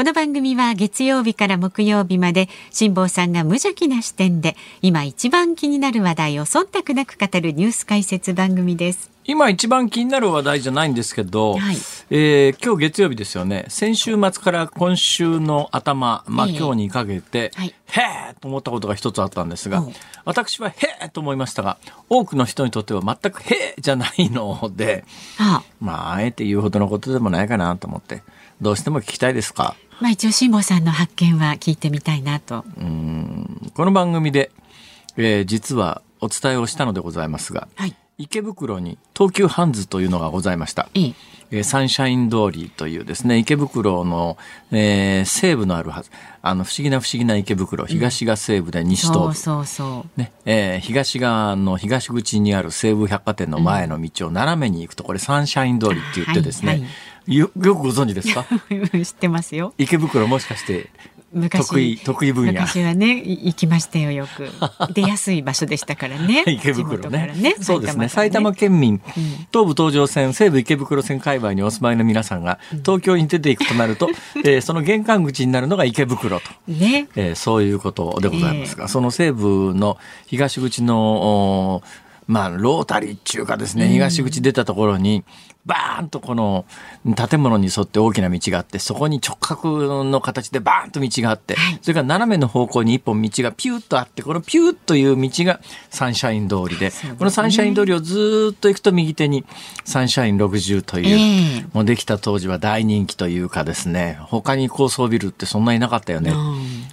この番組は月曜日から木曜日まで辛坊さんが無邪気な視点で今一番気になる話題を忖度なく語るニュース解説番組です。今一番気になる話題じゃないんですけど、はい。えー今日月曜日ですよね。先週末から今週の頭、まあ、ええ今日にかけて、はい。へえと思ったことが一つあったんですがおう私はへえと思いましたが多くの人にとっては全くへえじゃないのでああ。まああえて言うほどのことでもないかなと思ってどうしても聞きたいですか？まあ一応辛坊さんの発見は聞いてみたいなと。この番組で、えー実はお伝えをしたのでございますが、はい。池袋に東急ハンズというのがございました。ええ。えーサンシャイン通りというですね、池袋の、えー西部のあるはず、あの、不思議な不思議な池袋、東が西部で西東部。そうそうそう。ねえー東側の東口にある西武百貨店の前の道を斜めに行くと、これサンシャイン通りって言ってですね、はいはよよくご存知ですか？知ってますよ。池袋もしかして昔得意得意分野？昔はねい行きましたよよく。出やすい場所でしたからね。池地袋ねねそうですね。埼埼玉玉県民、東武東上線西武池袋線界隈にお住まいの皆さんが東京に出ていくとなると、えーその玄関口になるのが池袋と。ね。ねえーそういうことでございますが、その西部の東口の、おまあ、ロータリーっていうかですね、東口出たところに、バーンとこの建物に沿って大きな道があって、そこに直角の形でバーンと道があって、それから斜めの方向に一本道がピューッとあって、このピューッという道がサンシャイン通りで、このサンシャイン通りをずーっと行くと右手にサンシャイン60という、ええ。もうできた当時は大人気というかですね、他に高層ビルってそんなになかったよね。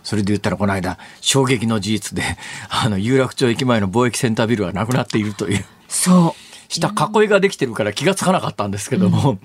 それで言ったらこの間、衝撃の事実で、あの、有楽町駅前の貿易センタービルはなくなっているという、そう下囲いができてるから気がつかなかったんですけども、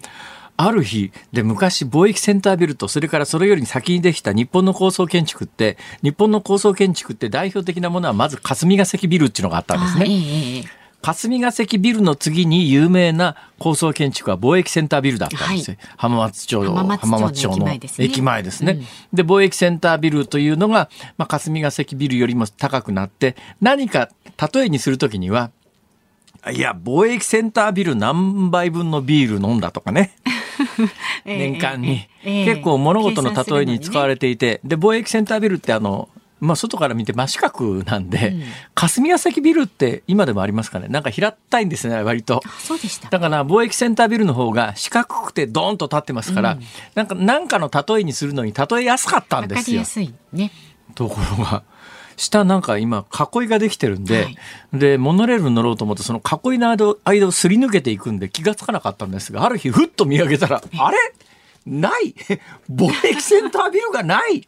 ある日で昔貿易センタービルとそれからそれより先にできた日本の高層建築って日本の高層建築って代表的なものはまず霞が関ビルっていうのがあったんですね。霞が関ビルの次に有名な高層建築は貿易センタービルだったんですよ。浜松町浜松町の駅前ですね駅前ですね。で、貿易センタービルというのが、まあ、霞が関ビルよりも高くなって、何か例えにするときには、いや、貿易センタービル何杯分のビール飲んだとかね。ええ年間に、ええ結構物事の例えに使われてていて、で、貿易センタービルってあの、まあ、外から見て真四角なんで、霞が関ビルって今でもありますかね。なんか平たいんですね、割と。そうでした。だから貿易センタービルの方が四角くてドーンと立ってますから、なんか、なんかの例えにするのに例えやすかったんですよ。わかりや。すいね。ところが、下なんか今囲いができてるんで、はい。で、モノレールに乗ろうと思ってその囲いの間を間をすり抜けていくんで気がつかなかったんですが、ある日ふっと見上げたら、あれ？ない。貿易センタービルがない。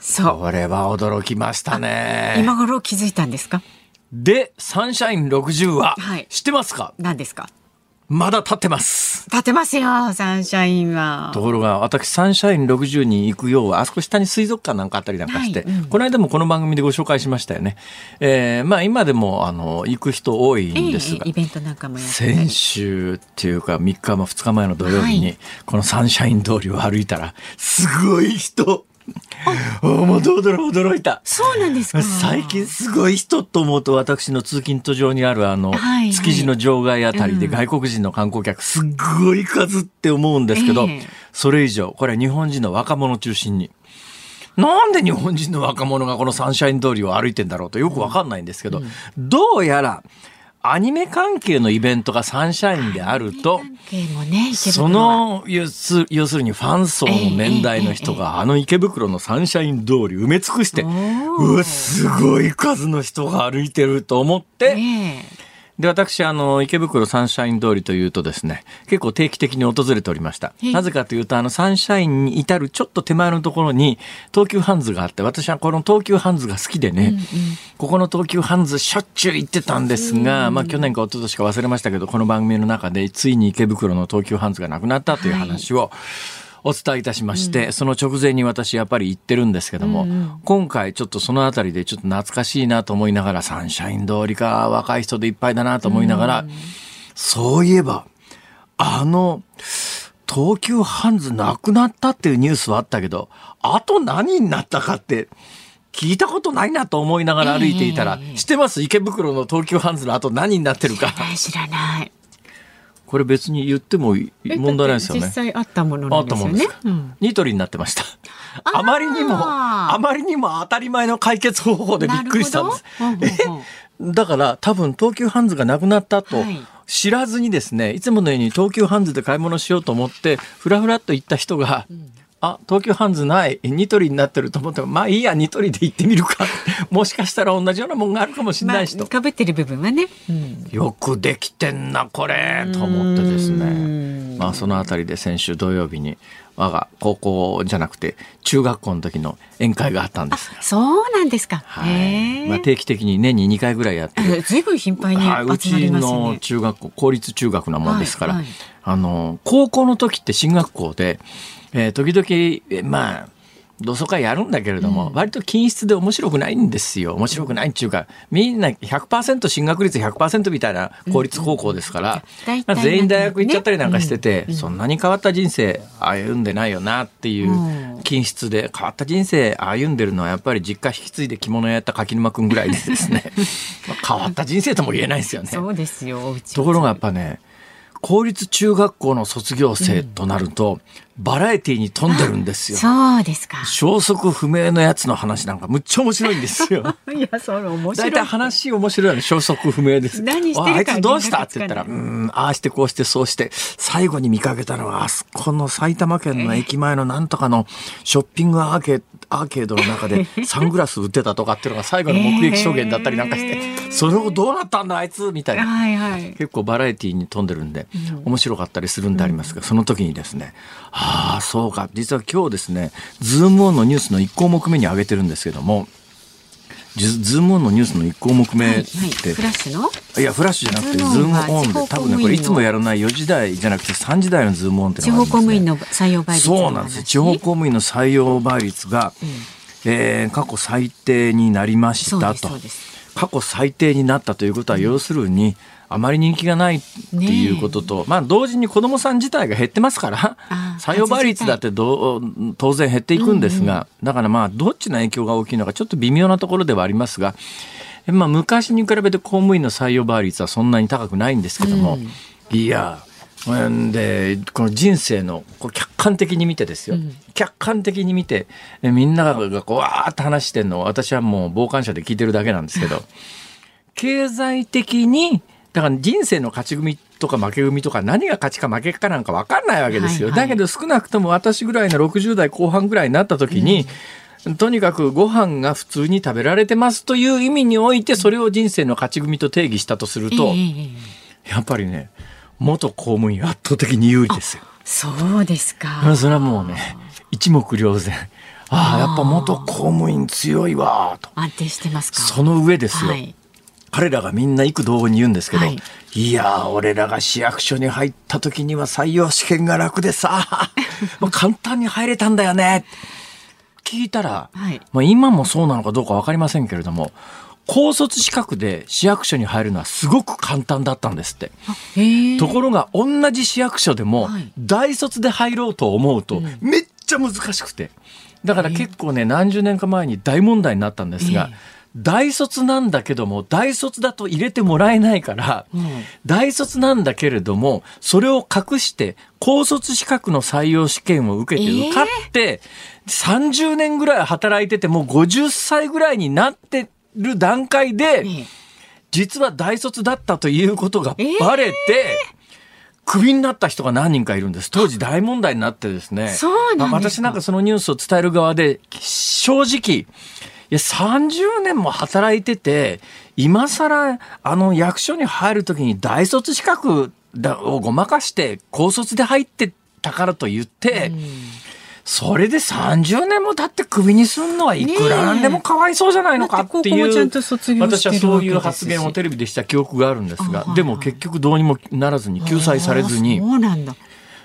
そう。これは驚きましたね。今頃気づいたんですか？で、サンシャイン60は、はい。知ってますか？何ですか？まだ立ってます。立てますよサンシャインはところが私サンシャイン60に行くようはあそこ下に水族館なんかあったりなんかして、はいうんこの間もこの番組でご紹介しましたよね。えーまあ今でもあの行く人多いんですが、ええイベントなんかもやってたり先週っていうか3日も2日前の土曜日に、はいこのサンシャイン通りを歩いたらすごい人 もう驚驚いた。そうなんですか？最近すごい人と思うと私の通勤途上にあるあの、はいはい。築地の場外あたりでうん。外国人の観光客すっごい数って思うんですけど、ええ。それ以上これは日本人の若者を中心に。なんで日本人の若者がこのサンシャイン通りを歩いてんだろうとよくわかんないんですけど、どうやらアニメ関係のイベントがサンシャインであると、ねそは。の要す要するにファン層の年代の人があの池袋のサンシャイン通り埋め尽くして、うわ、すごい数の人が歩いてると思って、ねで、私、あの、池袋サンシャイン通りというとですね、結構定期的に訪れておりました。えなぜかというと、あの、サンシャインに至るちょっと手前のところに、東急ハンズがあって、私はこの東急ハンズが好きでね、ここの東急ハンズしょっちゅう行ってたんですが、まあ去年か一昨年か忘れましたけど、この番組の中で、ついに池袋の東急ハンズがなくなったという話を、お伝えいたしまして、その直前に私やっぱり行ってるんですけども、今回ちょっとそのあたりでちょっと懐かしいなと思いながら、サンシャイン通りか、若い人でいっぱいだなと思いながら、そういえば、あの、東急ハンズなくなったっていうニュースはあったけど、あと何になったかって、聞いたことないなと思いながら歩いていたら、ええ知ってます？池袋の東急ハンズの後何になってるか。え知らない。これ別に言っても問題ないですよね実。際あったものあなんったもんですよね。うんニトリになってました。あまりにも、あまりにも当たり前の解決方法でびっくりしたんです。え？だから多分東急ハンズがなくなったとはい知らずにですね、いつものように東急ハンズで買い物しようと思って、ふらふらっと行った人が、あ、東急ハンズない、ニトリになってると思って、まあいいや、ニトリで行ってみるか。もしかしたら同じようなもんがあるかもしれないしと。まあ、被ってる部分はね。うん。よくできてんなこれ。と思ってですね。まあそのあたりで先週土曜日に我が高校じゃなくて中学校の時の宴会があったんです。が、そうなんですか。はい。まあ、定期的に年に2回ぐらいやってる、ずいぶん頻繁にはい、うち。の中学校公立中学なもんですから、はいはい。あの高校の時って進学校で、えー時々えまあ同窓会やるんだけれども、割と均質で面白くないんですよ。面白くないっていうかみんな100%進学率100%みたいな公立高校ですから、大体まあ全員大学行っちゃったりなんかしてて、うん。そんなに変わった人生歩んでないよなっていううん。均質で変わった人生歩んでるのはやっぱり実家引き継いで着物やった柿沼くんぐらいでですね。まあ変わった人生とも言えないですよね。そうですよ。ところがやっぱね公立中学校の卒業生となると、バラエティに富んでるんですよ。そうですか。消息不明のやつの話なんかむっちゃ面白いんですよ。いや、それ面白い。大体話面白いの消息不明です。何してるかああいつどうした？って言ったら、うん、ああしてこうしてそうして、最後に見かけたのは、あそこの埼玉県の駅前のなんとかのショッピングアーケ、アーケードの中で サングラス売ってたとかっていうのが最後の目撃証言だったりなんかして、その後どうなったんだあいつみたいな。はいはい。結構バラエティに富んでるんで、面白かったりするんでありますが、その時にですね、ああ、そうか、実は今日ですね、ズームオンのニュースの1項目目に挙げてるんですけども、ズズームオンのニュースの1項目目はいって、はい。フラッシュの？いや、フラッシュじゃなくて、ズズームオンで、多分ね、これいつもやらない4時台じゃなくて3時台のズームオンって地のがあります、ね。方公務員の採用倍率そうなんです。地方公務員の採用倍率が、えー過去最低になりましたと。過去最低になったということは、要するに、あまり人気がないっていうことと、まあ同時に子どもさん自体が減ってますから採用倍率だってどう当然減っていくんですが、だからまあどっちの影響が大きいのかちょっと微妙なところではありますが、えまあ昔に比べて公務員の採用倍率はそんなに高くないんですけども、いやうんでこの人生のこう客観的に見てですよ、客観的に見てえみんながこうわーって話してるのを私はもう傍観者で聞いてるだけなんですけど経済的にだから人生の勝ち組とか負け組とか何が勝ちか負けかなんか分かんないわけですよ、はいはいだけど少なくとも私ぐらいの60代後半ぐらいになった時に、とにかくご飯が普通に食べられてますという意味においてそれを人生の勝ち組と定義したとすると、ええええやっぱりね元公務員圧倒的に有利ですよ。そうですか。それはもうね一目瞭然ああやっぱ元公務員強いわと安定してますか。その上ですよ、はい。彼らがみんな幾度に言うんですけど、はい。い、やー俺らが市役所に入った時には採用試験が楽でさ。もう簡単に入れたんだよね。聞いたら、はい。まあ、今もそうなのかどうか分かりませんけれども高卒資格で市役所に入るのはすごく簡単だったんですって。ところが同じ市役所でもはい。大卒で入ろうと思うとめっちゃ難しくて。だから結構ね何十年か前に大問題になったんですがええ大卒なんだけども大卒だと入れてもらえないからうん。大卒なんだけれどもそれを隠して高卒資格の採用試験を受けてええ受かって30年ぐらい働いててもう50歳ぐらいになってる段階でええ。実は大卒だったということがえーバレて、クビになった人が何人かいるんです。当時大問題になってですね。そうなんですか。まあ私なんかそのニュースを伝える側で、正直、いや、30年も働いてて、今更、あの、役所に入るときに大卒資格だをごまかして、高卒で入ってたからと言って、それで30年も経ってクビにするのはいくらなんでもかわいそうじゃないのかっていう。私はそういう発言をテレビでした記憶があるんですがでも結局どうにもならずに救済されずにあ、そうなん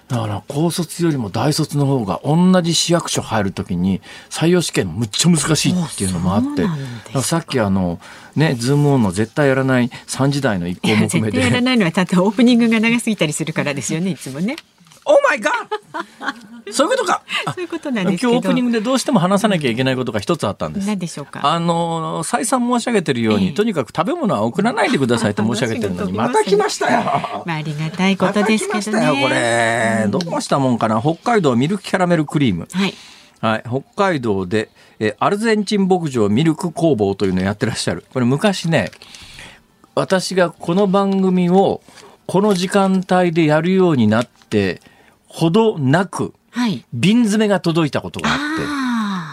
だ。だから高卒よりも大卒の方が同じ市役所入るときに採用試験むっちゃ難しいっていうのもあって。さっきあのねズームオンの絶対やらない3時台の一項目目絶対やらでないのはただオープニングが長すぎたりするからですよねいつもね「オーマイガーそういうことか。あそういうことなん今ですけど。日オープニングでどうしても話さなきゃいけないことが一つあったんです。何でしょうか？あの再三申し上げてるように、ええ。とにかく食べ物は送らないでくださいって申し上げてるのにまた来ましたよ。まあありがたいことですけどまた来ましたよねこれ、どうしたもんかな？北海道ミルクキャラメルクリーム。はい。はい、北海道で、えーアルゼンチン牧場ミルク工房というのをやってらっしゃる。これ昔ね、私がこの番組をこの時間帯でやるようになってほどなくはい。瓶詰めが届いたことがあって。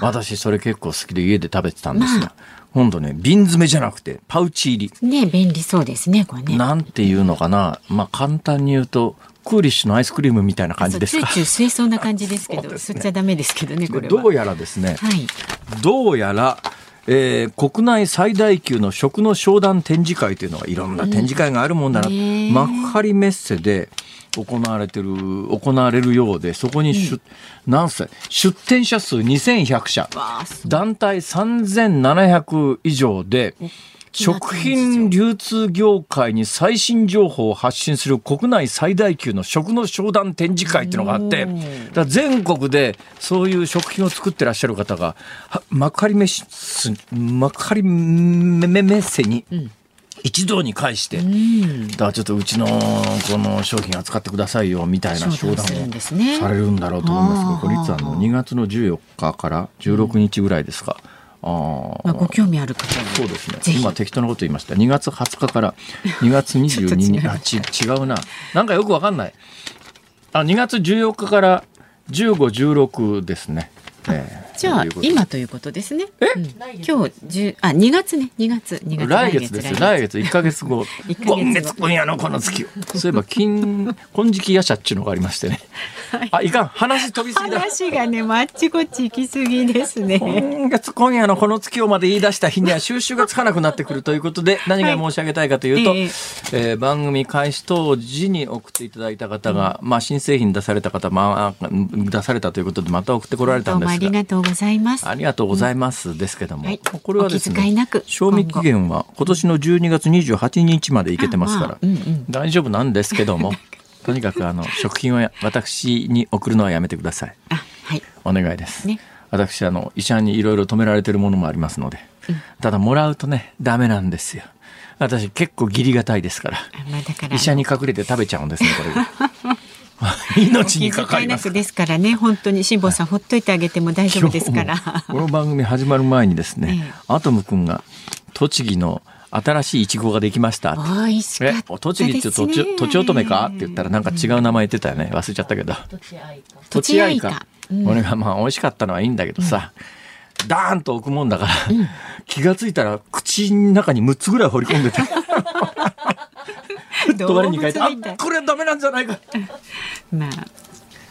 私それ結構好きで家で食べてたんですが、今度ね瓶詰めじゃなくてパウチ入ね便利そうですねこれり、ね。なんていうのかな。まあ簡単に言うとクーリッシュのアイスクリームみたいな感じですか？チューチュー吸いそうな感じですけどそうですね。吸っちゃダメですけどねこれは。どうやらですね、はい。どうやら、えー国内最大級の食の商談展示会というのがいろんな展示会があるもんだな、ねえ。幕張メッセで行われてる行われるようでそこに出,、何歳？出展者数2100社。団体3700以上で食品流通業界に最新情報を発信する国内最大級の食の商談展示会っていうのがあって、だ全国でそういう食品を作ってらっしゃる方が、は幕張メッセ、幕張メメメッセに一堂に会して、だからちょっとうちのこの商品扱ってくださいよみたいな商談をね。されるんだろうと思いますあー。が、これいつあの2月の14日から16日ぐらいですか。あー。まあご興味ある方にそうですね。今適当なこと言いました。2月20日から 2月22日。あち違うな。なんかよくわかんない。あ2月14日から1516ですね、えーじゃあ今ということですね。うん。今日十あ2月ね。2月2月来月ですよ。来月1か月後。一ヶ月後。今月今夜のこの月を。そういえば金金色夜叉っていうのがありましてねあいかん。話飛びすぎだ。話がねあっちこっち行き過ぎですね。今月今夜のこの月をまで言い出した日には収集がつかなくなってくるということで何が申し上げたいかというと、ええ。えー番組開始当時に送っていただいた方が、まあ、新製品出された方、まあ、出されたということでまた送ってこられたんですが。りがとうございます。ありがとうございます。ですけども、はい。これはですねなく賞味期限は今年の12月28日までいけてますから、うんうん。大丈夫なんですけども とにかくあの食品をや私に送るのはやめてください。あはいお願いです。ね私あの医者にいろいろ止められてるものもありますので、ただもらうとねダメなんですよ。私結構義理がたいですから。あまあだから医者に隠れて食べちゃうんですねこれが。命にかかります。ですからね本当に辛坊さんほっといてあげても大丈夫ですから。この番組始まる前にですね、ええアトム君が栃木の新しいイチゴができました。って。美味しかった。栃木ってとちとちおとめか？って言ったらなんか違う名前言ってたよね忘れちゃったけど。とちあいか。うん。これがまあ美味しかったのはいいんだけどさ、ダーンと置くもんだから、気がついたら口の中に6つぐらい放り込んでて。ふっと我に返ってあこれはダメなんじゃないか、まあ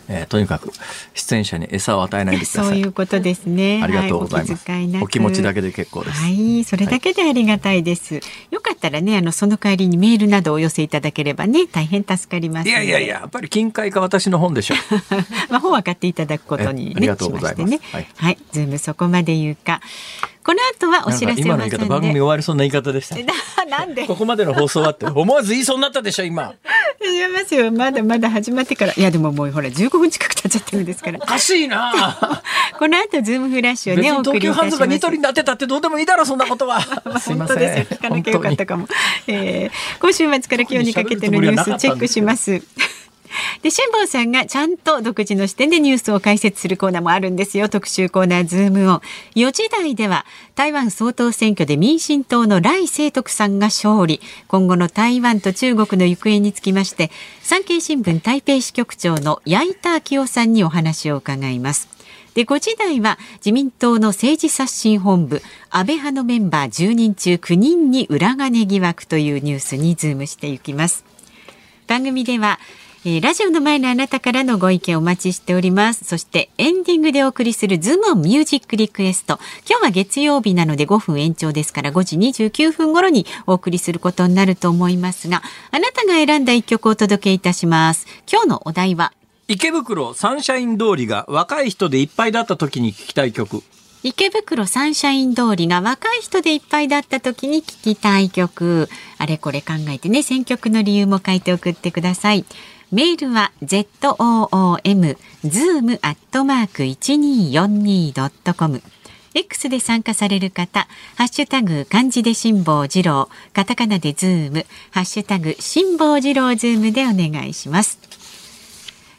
えーとにかく出演者に餌を与えないでください そういうことですね。ありがとうございます、はお気遣いお気持ちだけで結構です、はい、それだけでありがたいです。よかったらね、あのその帰りにメールなどをお寄せいただければね、大変助かります。いやいやいややっぱり金塊か私の本でしょまあ本は買っていただくことに、ね、えありがとうございますししてね。はいはい、ズームそこまで言うか。この後はお知らせ今の言い方番組終わりそうな言い方でしたな なんで？ここまでの放送はって思わず言いそうになったでしょ今始めますよ。まだまだ始まってから。いやでももうほら15分近く経っちゃってるんですからおかしいな この後ズームフラッシュを別ねお送りいたします。ズがニトリになってたってどうでもいいだろそんなことはすいません本当ですよ。聞かなきゃよかったかも。えー今週末から今日にかけてのニュースチェックします。で辛坊さんがちゃんと独自の視点でニュースを解説するコーナーもあるんですよ。特集コーナーズームオン4時台では台湾総統選挙で民進党の頼清徳さんが勝利。今後の台湾と中国の行方につきまして産経新聞台北支局長の矢板明夫さんにお話を伺います。で5時台は自民党の政治刷新本部安倍派のメンバー10人中9人に裏金疑惑というニュースにズームしていきます。番組では、えーラジオの前のあなたからのご意見お待ちしておりますそしてエンディングでお送りするズームミュージックリクエスト今日は月曜日なので5分延長ですから5時29分頃にお送りすることになると思いますがあなたが選んだ一曲をお届けいたします今日のお題は池袋サンシャイン通りが若い人でいっぱいだった時に聞きたい曲。池袋サンシャイン通りが若い人でいっぱいだった時に聞きたい曲。あれこれ考えてね、選曲の理由も書いて送ってください。メールは zoom zoom アットマーク 1242.com X で参加される方、ハッシュタグ漢字で辛坊治郎、カタカナでズーム、ハッシュタグ辛坊治郎ズームでお願いします。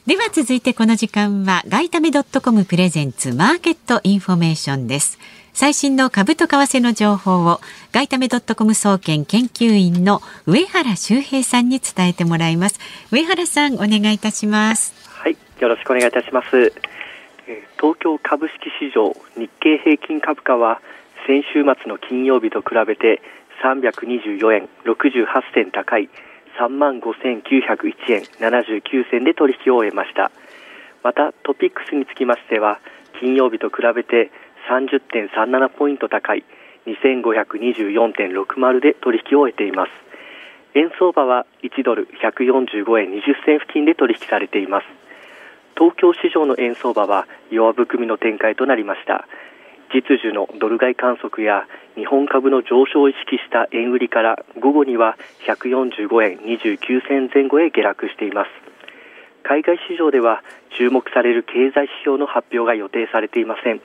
では続いてこの時間は外為ドットコムプレゼンツマーケットインフォメーションです。最新の株と為替の情報を外為ドットコム総研研究員の上原修平さんに伝えてもらいます。上原さんお願いいたします。はい、よろしくお願いいたします。東京株式市場日経平均株価は先週末の金曜日と比べて324円68銭高い3万5901円79銭で取引を終えましたまたトピックスにつきましては金曜日と比べて30.37ポイント高い2524.60で取引を終えています。円相場は1ドル145円20銭付近で取引されています。東京市場の円相場は弱含みの展開となりました。実需のドル買い観測や日本株の上昇を意識した円売りから午後には145円29銭前後へ下落しています。海外市場では注目される経済指標の発表が予定されていません。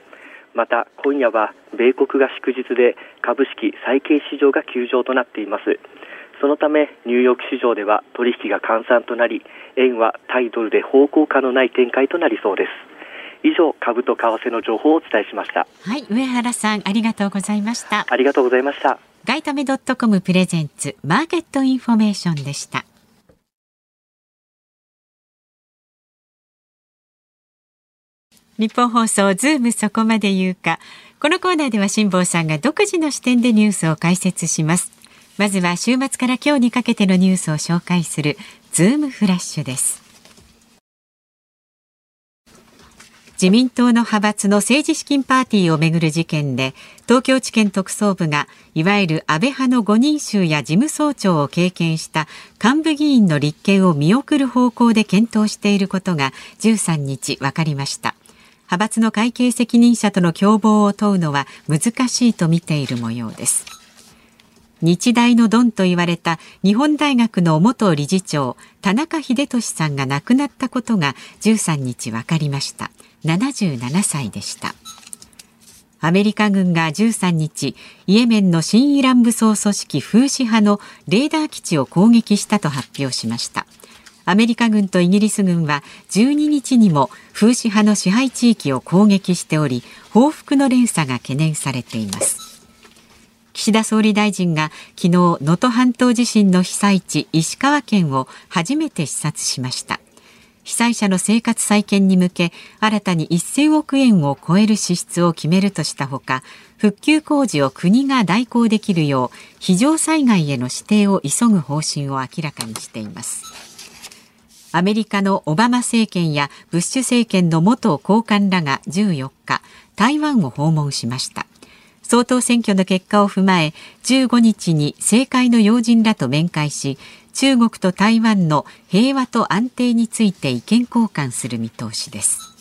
また今夜は米国が祝日で株式債券市場が休場となっています。そのためニューヨーク市場では取引が閑散となり円は対ドルで方向感のない展開となりそうです。以上株と為替の情報をお伝えしました。はい上原さんありがとうございました。ありがとうございました。外為ドットコムプレゼンツマーケットインフォメーションでしたニッポン放送ズームそこまで言うか。このコーナーでは辛坊さんが独自の視点でニュースを解説します。まずは週末から今日にかけてのニュースを紹介するズームフラッシュです。自民党の派閥の政治資金パーティーをめぐる事件で東京地検特捜部がいわゆる安倍派の5人衆や事務総長を経験した幹部議員の立件を見送る方向で検討していることが13日分かりました。派閥の会計責任者との共謀を問うのは難しいと見ている模様です。日大のドンと言われた日本大学の元理事長田中英寿さんが亡くなったことが13日分かりました。77歳でした。アメリカ軍が13日イエメンの新イラン武装組織フーシ派のレーダー基地を攻撃したと発表しました。アメリカ軍とイギリス軍は12日にもフーシ派の支配地域を攻撃しており報復の連鎖が懸念されています。岸田総理大臣が昨日能登半島地震の被災地石川県を初めて視察しました。被災者の生活再建に向け新たに1000億円を超える支出を決めるとしたほか復旧工事を国が代行できるよう非常災害への指定を急ぐ方針を明らかにしています。アメリカのオバマ政権やブッシュ政権の元高官らが14日台湾を訪問しました。総統選挙の結果を踏まえ15日に政界の要人らと面会し中国と台湾の平和と安定について意見交換する見通しです。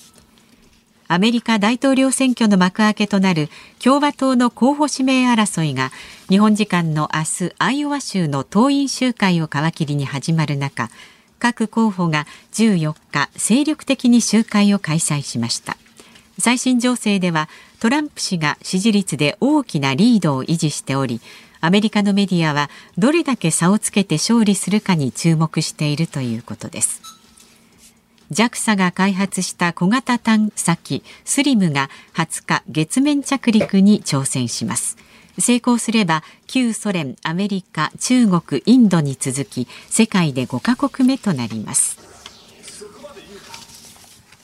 アメリカ大統領選挙の幕開けとなる共和党の候補指名争いが日本時間の明日アイオワ州の党員集会を皮切りに始まる中各候補が14日精力的に集会を開催しました。最新情勢ではトランプ氏が支持率で大きなリードを維持しておりアメリカのメディアはどれだけ差をつけて勝利するかに注目しているということです。JAXA が開発した小型探査機スリムが20日月面着陸に挑戦します。成功すれば旧ソ連アメリカ中国インドに続き世界で5カ国目となります。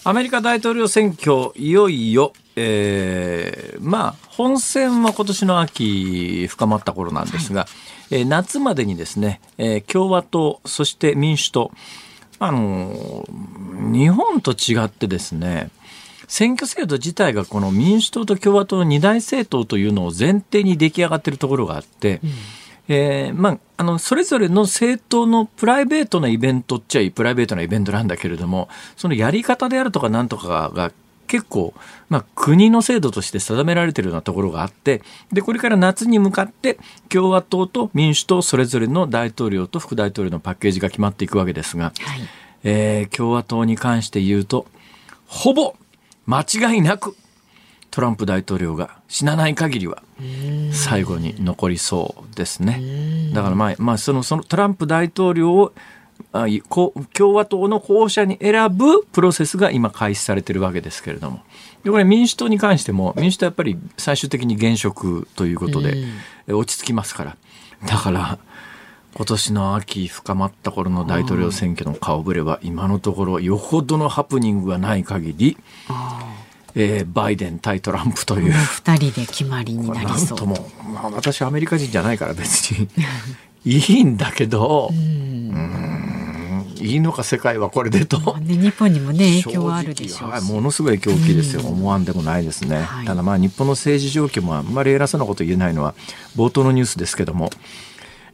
アメリカ大統領選挙いよいよえー、まあ本選は今年の秋深まった頃なんですが、はい、えー、夏までにですね、えー、共和党そして民主党あの日本と違ってですね選挙制度自体がこの民主党と共和党の二大政党というのを前提に出来上がっているところがあって、うん。えーまあ、あのそれぞれの政党のプライベートなイベントっちゃいプライベートなイベントなんだけれどもそのやり方であるとかなんとかが結構、まあ、国の制度として定められているようなところがあってでこれから夏に向かって共和党と民主党それぞれの大統領と副大統領のパッケージが決まっていくわけですが、はい。えー共和党に関して言うとほぼ間違いなくトランプ大統領が死なない限りは最後に残りそうですね。だからまあ、まあ、そのそのトランプ大統領を共和党の候補者に選ぶプロセスが今開始されているわけですけれども。でこれ民主党に関しても民主党はやっぱり最終的に現職ということで、え落ち着きますから。だから今年の秋深まった頃の大統領選挙の顔ぶれは今のところよほどのハプニングがない限り、えーバイデン対トランプという。二人で決まりになりそう。とも、まあ、私アメリカ人じゃないから別に。いいんだけど、うーんいいのか世界はこれでと。ね、日本にもね影響はあるでしょうはい、ものすごい影響大きいですよ、思わんでもないですね、はい。ただまあ日本の政治状況もあんまり偉そうなこと言えないのは冒頭のニュースですけども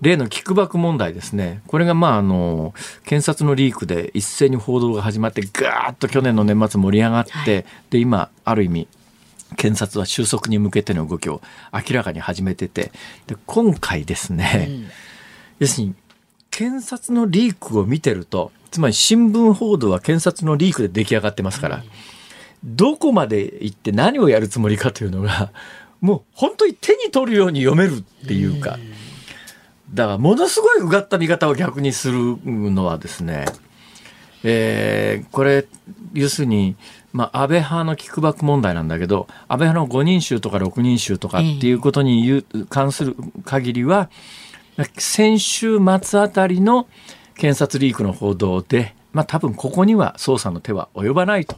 例のキックバック問題ですね。これがまああの検察のリークで一斉に報道が始まってガーッと去年の年末盛り上がって、はい。で今ある意味検察は収束に向けての動きを明らかに始めててで今回ですね、要するに検察のリークを見てるとつまり新聞報道は検察のリークで出来上がってますから、どこまで行って何をやるつもりかとい。うのがもう本当に手に取るように読めるっていうか、だからものすごいうがった見方を逆にするのはですね、えーこれ要するに、まあ、安倍派のキックバック問題なんだけど安倍派の5人衆とか6人衆とかっていうことに関する限りは先週末あたりの検察リークの報道で、まあ、多分ここには捜査の手は及ばないと。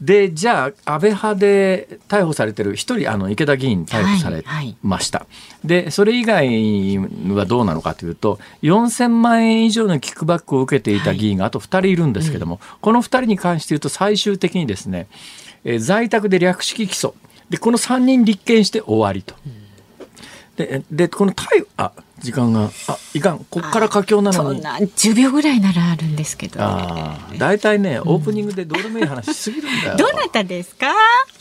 でじゃあ安倍派で逮捕されてる一人あの池田議員逮捕されはいました、でそれ以外はどうなのかというと4000万円以上のキックバックを受けていた議員があと2人いるんですけども、この2人に関して言うと最終的にですね、えー在宅で略式起訴。でこの3人立件して終わりと。ででこの逮捕あ時間が。あいかん。こっから佳境なのに。そんな10秒ぐらいならあるんですけど、ああ大体ねオープニングでどうでもいい話しすぎるんだよ。どなたですか？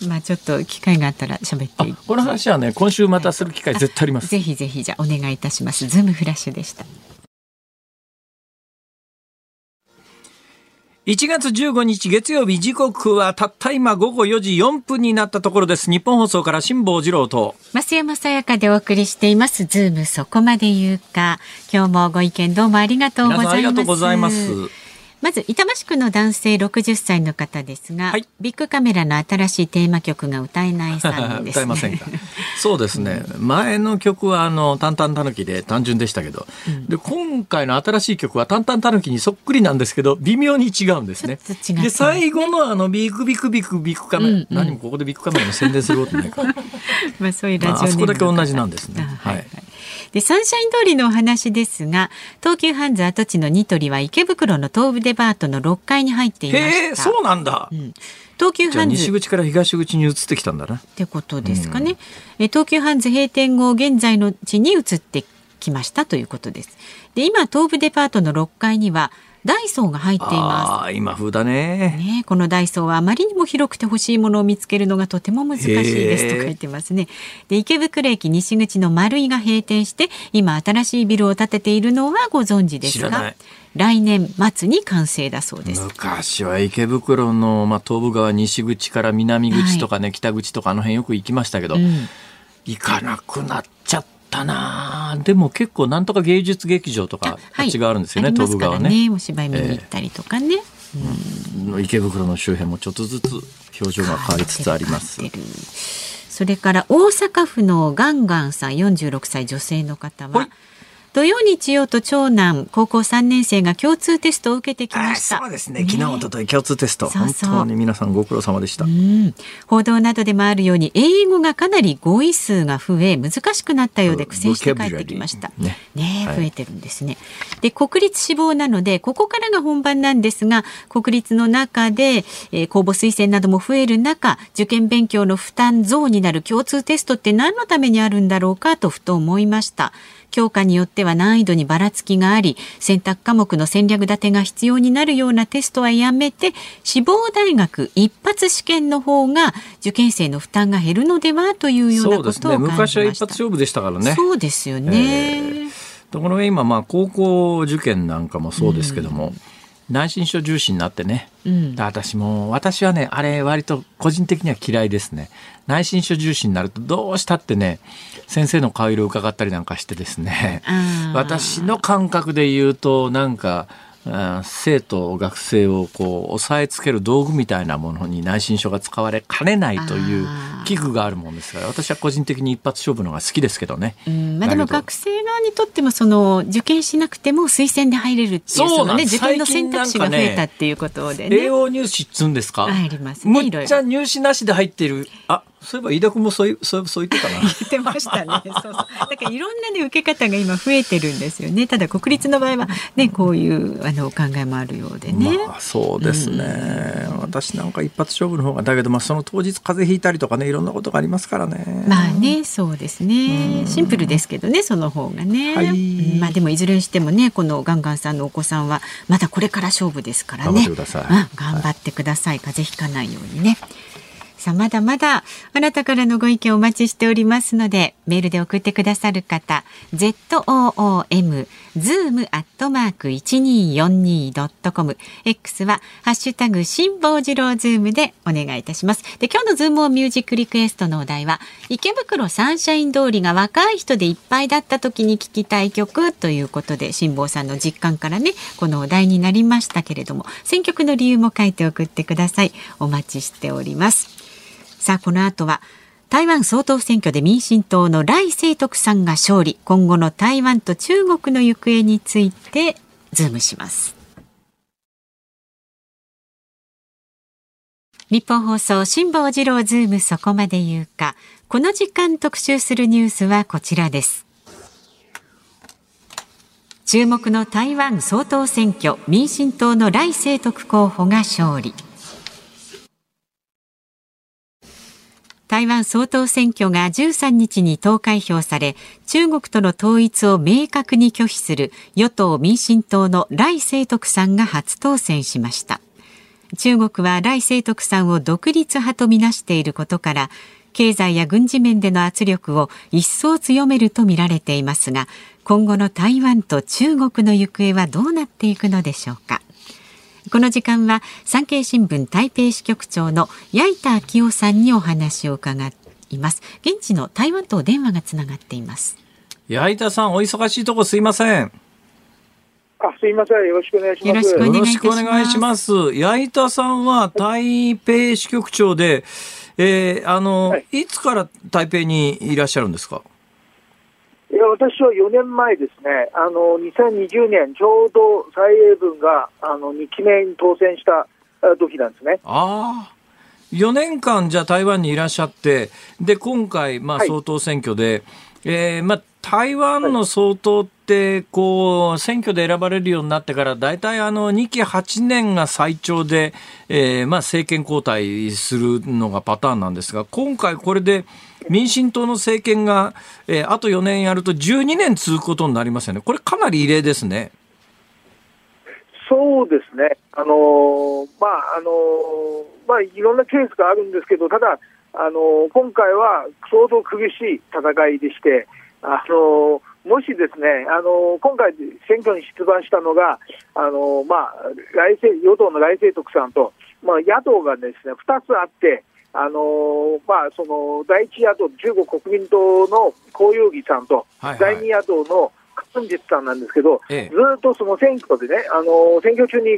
まあちょっと機会があったら喋ってこの話はね今週またする機会絶対あります。ぜひぜひ。じゃあお願いいたします。ズームフラッシュでした1月15日月曜日時刻はたった今午後4時4分になったところです。日本放送から辛坊治郎と。増山さやかでお送りしていますズームそこまで言うか今日もご意見どうもありがとうございますまず板橋区の男性60歳の方ですが、はい。ビッグカメラの新しいテーマ曲が歌えないさんです、ね、歌えませんか？そうですね。前の曲はあのタンタンタヌキで単純でしたけど、で今回の新しい曲はタンタンタヌキにそっくりなんですけど微妙に違うんですね。ちょっと違ってますねで最後のあのビクビクビクビクカメラ、うん。うん何もここでビッグカメラの宣伝することないから。まあそういうラジオまああそこだけ同じなんですね。あはいでサンシャイン通りのお話ですが東急ハンズ跡地のニトリは池袋の東武デパートの6階に入っていました。へえ、そうなんだ。うん。東急ハンズ西口から東口に移ってきたんだな。ってことですかね、え東急ハンズ閉店後現在の地に移ってきましたということです。で今東武デパートの6階にはダイソーが入っています今風だね。ね、このダイソーはあまりにも広くて欲しいものを見つけるのがとても難しいですと書いてますね。で池袋駅西口の丸井が閉店して今新しいビルを建てているのはご存知ですが知らない来年末に完成だそうです。昔は池袋の、まあ、東部側西口から南口とかね、北口とかあの辺よく行きましたけど、うん行かなくなっったな。でも結構なんとか芸術劇場とかあっちがあるんですよね、ありま東部すからね。側ね。お芝居見に行ったりとかね。池袋の周辺もちょっとずつ表情が変わりつつあります。それから大阪府のガンガンさん46歳女性の方ははい土曜日曜と長男高校3年生が共通テストを受けてきました。そうですね。昨日一昨日共通テスト。本当に皆さんご苦労様でした、うん、報道などでもあるように英語がかなり語彙数が増え難しくなったようで苦戦して帰ってきました。ね。ねはい。増えてるんですね。で国立志望なのでここからが本番なんですが国立の中で、えー公募推薦なども増える中受験勉強の負担増になる共通テストって何のためにあるんだろうかとふと思いました。教科によっては難易度にばらつきがあり選択科目の戦略立てが必要になるようなテストはやめて志望大学一発試験の方が受験生の負担が減るのではというようなことを感じました。ね昔は一発勝負でしたからねそうですよね。ところが今まあ高校受験なんかもそうですけども、内申書重視になってね、うん。私も私はねあれ割と個人的には嫌いですね。内申書重視になるとどうしたってね先生の顔色を伺ったりなんかしてですね。私の感覚で言うとなんか生徒学生をこう押さえつける道具みたいなものに内申書が使われかねないという危惧があるもんですから私は個人的に一発勝負のが好きですけどね。うんまあ、でも学生側にとってもその受験しなくても推薦で入れるっていうそうね受験の選択肢が増えたっていうことで栄ね。養入試っつうんですか？入りますね。むっちゃ入試なしで入ってる。あそういえば飯田君もそういそうそう言ってたな。言ってましたね。そうそう。だからいろんなね受け方が今増えてるんですよね。ただ国立の場合はねこういうあのお考えもあるようでね。まあそうですね、私なんか一発勝負の方がだけど、まあ、その当日風邪ひいたりとかねいろんなことがありますからね。まあねそうですね。シンプルですけどねその方がね、はい。うん。まあでもいずれにしてもねこのガンガンさんのお子さんはまだこれから勝負ですからね。頑張ってください。うん。頑張ってください、風邪ひかないようにねさあまだまだあなたからのご意見お待ちしておりますのでメールで送ってくださる方 ZOOM zoom アットマーク 1242.com X はハッシュタグ辛坊治郎ズームでお願いいたします。で今日のズームオンミュージックリクエストのお題は池袋サンシャイン通りが若い人でいっぱいだった時に聴きたい曲ということで辛坊さんの実感からねこのお題になりましたけれども選曲の理由も書いて送ってください。お待ちしております。さあこの後は台湾総統選挙で民進党の頼清徳さんが勝利。今後の台湾と中国の行方についてズームします。ニッポン放送辛坊治郎ズームそこまで言うか。この時間特集するニュースはこちらです。注目の台湾総統選挙。民進党の頼清徳候補が勝利。台湾総統選挙が13日に投開票され中国との統一を明確に拒否する与党民進党の来清徳さんが初当選しました。中国は来清徳さんを独立派とみなしていることから経済や軍事面での圧力を一層強めるとみられていますが今後の台湾と中国の行方はどうなっていくのでしょうか。この時間は産経新聞台北支局長の矢板昭夫さんにお話を伺います。現地の台湾と電話がつながっています。矢板さんお忙しいとこすいません。あ、すいません。よろしくお願いします。よろしくお願いよろしくお願いします。矢板さんは台北支局長で、えーあの、はい。い、つから台北にいらっしゃるんですか？いや、私は4年前ですね、あの、2020年、ちょうど蔡英文が、あの、2期目に当選したあ時なんですね。ああ。4年間じゃあ台湾にいらっしゃって、で、今回、まあ、はい総統選挙で、えーまあ、台湾の総統って、こう、選挙で選ばれるようになってから、大体あの、2期8年が最長で、えーまあ、政権交代するのがパターンなんですが、今回これで民進党の政権が、えーあと4年やると12年続くことになりますよね。これかなり異例ですね。そうですね。あのーまあ、あのーまあ、いろんなケースがあるんですけど、ただ、あのー今回は相当苦しい戦いでして、あのもしですね、あの今回選挙に出馬したのが、あのまあ、来世与党の来清徳さんと、まあ、野党がですね、2つあって、あのーまあ、その第一野党、中国国民党の江遊義さんと、はいはい第二野党のカンジツさんなんですけど、ええずーっとその選挙でね、あの選挙中に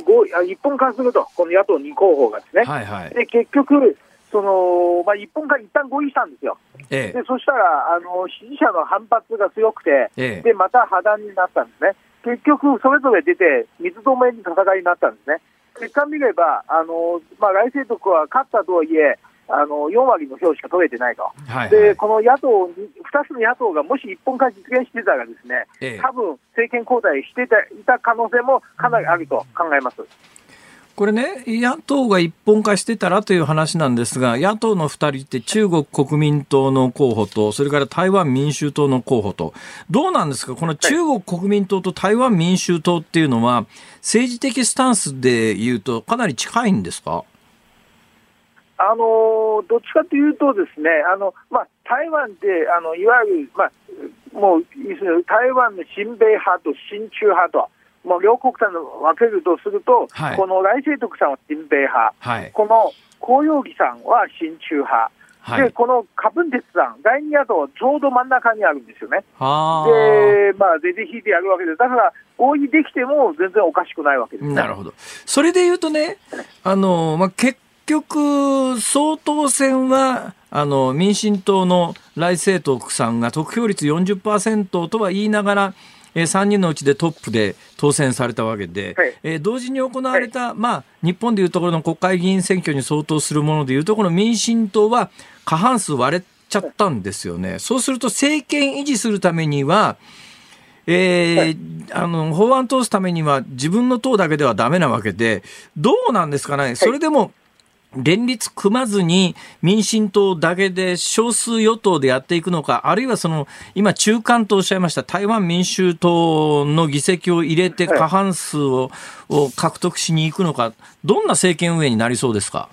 一本化すると、この野党2候補がですね、はいはい。で結局、そのまあ、一本化、一旦合意したんですよ。ええでそしたらあの支持者の反発が強くて、ええでまた破談になったんですね。結局、それぞれ出て、水止めに戦いになったんですね。結果見れば、あのまあ、来世徳は勝ったとはいえ、あの4割の票しか取れてないと。はいはい。で、この野党に、2つの野党がもし一本化実現してたらですね、ええ。多分政権交代していた可能性もかなりあると考えます。これね、野党が一本化してたらという話なんですが、野党の2人って中国国民党の候補と、それから台湾民衆党の候補と、どうなんですか、この中国国民党と台湾民衆党っていうのは、政治的スタンスで言うと、かなり近いんですか？あのどっちかというと、ですねあの、まあ、台湾ってあのいわゆる、まあ、もう台湾の親米派と親中派と、もう両国間の分けるとすると、はいこの来世徳さんは親米派、はい。この紅葉義さんは親中派、はいでこのカプンテツさん、第二野党、ちょうど真ん中にあるんですよね。あで、まあ、出て引いてやるわけです。だから、合意できても全然おかしくないわけです、ね。なるほど。それで言うとね、あの、まあ、結局、総統選は、あの、民進党の来清徳さんが得票率40%とは言いながら、えー3人のうちでトップで当選されたわけで、はい。えー同時に行われた、まあ、日本でいうところの国会議員選挙に相当するものでいうと、この民進党は過半数割れちゃったんですよね。そうすると政権維持するためには、えーあの法案通すためには自分の党だけではダメなわけで、どうなんですかね、それでも連立組まずに民進党だけで少数与党でやっていくのか、あるいはその今、中間とおっしゃいました台湾民衆党の議席を入れて過半数をを獲得しに行くのか、どんな政権運営になりそうですか？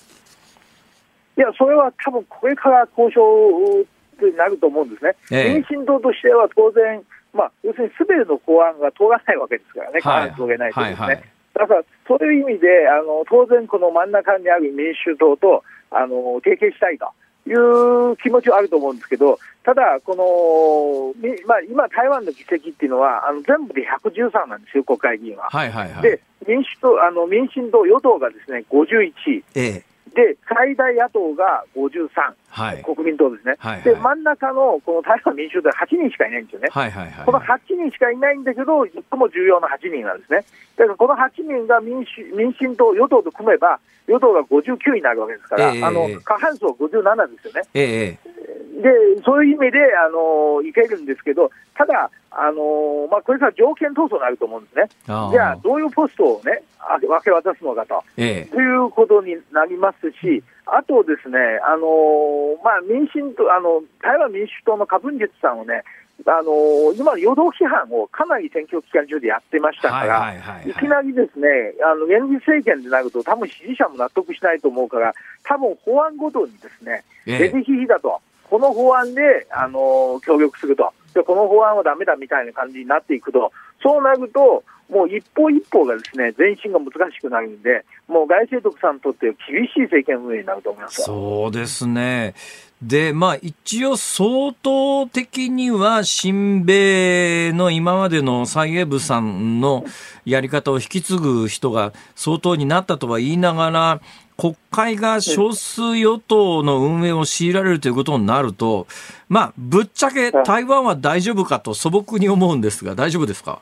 いや、それは多分これから交渉になると思うんですね。ええ民進党としては当然、まあ、要するにすべての法案が通らないわけですからね、過はい半数を得ないとですね。はいはいだから、そういう意味で、あの当然、この真ん中にある民衆党とあの提携したいという気持ちはあると思うんですけど、ただ、このみまあ、今、台湾の議席っていうのは、あの全部で113なんですよ、国会議員は。はいはいはい。で民主党あの民進党、与党がですね51ええで、最大野党が53、はい。国民党ですね、はいはい。で真ん中のこの台湾民衆党は8人しかいないんですよね、はいはいはい。この8人しかいないんだけど、最も重要な8人なんですね、だからこの8人が民主民進党、与党と組めば、与党が59になるわけですから、ええあの過半数は57ですよね。えええで、そういう意味で、あのいけるんですけど、ただ、あのまあ、これから条件闘争になると思うんですね。じゃあ、どういうポストをね、あ分け渡すのかと。ええ。ということになりますし、あとですね、あのまあ、民進党、あの台湾民主党のカ・ブンジェツさんをね、あの今の予動批判をかなり選挙期間中でやってましたから、はいきなりですね、あの現実政権でなると、多分支持者も納得しないと思うから、多分法案ごとにですね、ええ。出てきひだと、この法案で、あの協力するとで、この法案はダメだみたいな感じになっていくと、そうなると、もう一歩一歩がですね前進が難しくなるんで、もう外政徳さんにとって厳しい政権運営になると思います。そうですね。で、まあ一応相当的には親米の今までの蔡英文さんのやり方を引き継ぐ人が相当になったとは言いながら、国会が少数与党の運営を強いられるということになると、まあぶっちゃけ台湾は大丈夫かと素朴に思うんですが、大丈夫ですか？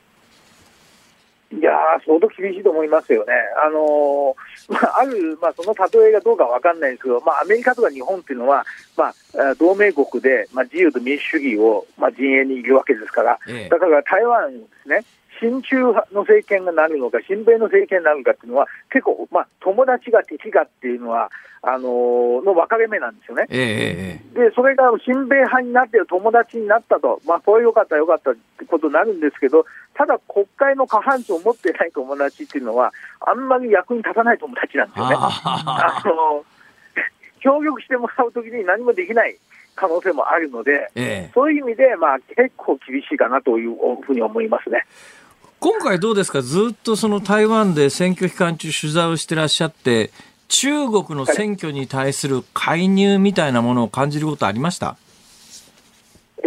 いやー、相当厳しいと思いますよね。あのーまあ、ある、まあ、その例えがどうかわかんないんですけど、まあ、アメリカとか日本っていうのは、まあ、えー同盟国で、まあ、自由と民主主義を、まあ、陣営にいるわけですから、ええ。だから台湾ですね、親中派の政権がなるのか、親米の政権になるのかっていうのは、結構、まあ、友達が敵がっていうのは、あのーの分かれ目なんですよね。えええで、それが親米派になって友達になったと、まあ、これよかったよかったってことになるんですけど、ただ国会の過半数を持ってない友達っていうのは、あんまり役に立たない友達なんですよね。ああの、協力してもらうときに何もできない可能性もあるので、ええそういう意味で、まあ、結構厳しいかなというふうに思いますね。今回どうですか？ずっとその台湾で選挙期間中取材をしてらっしゃって、中国の選挙に対する介入みたいなものを感じることありました？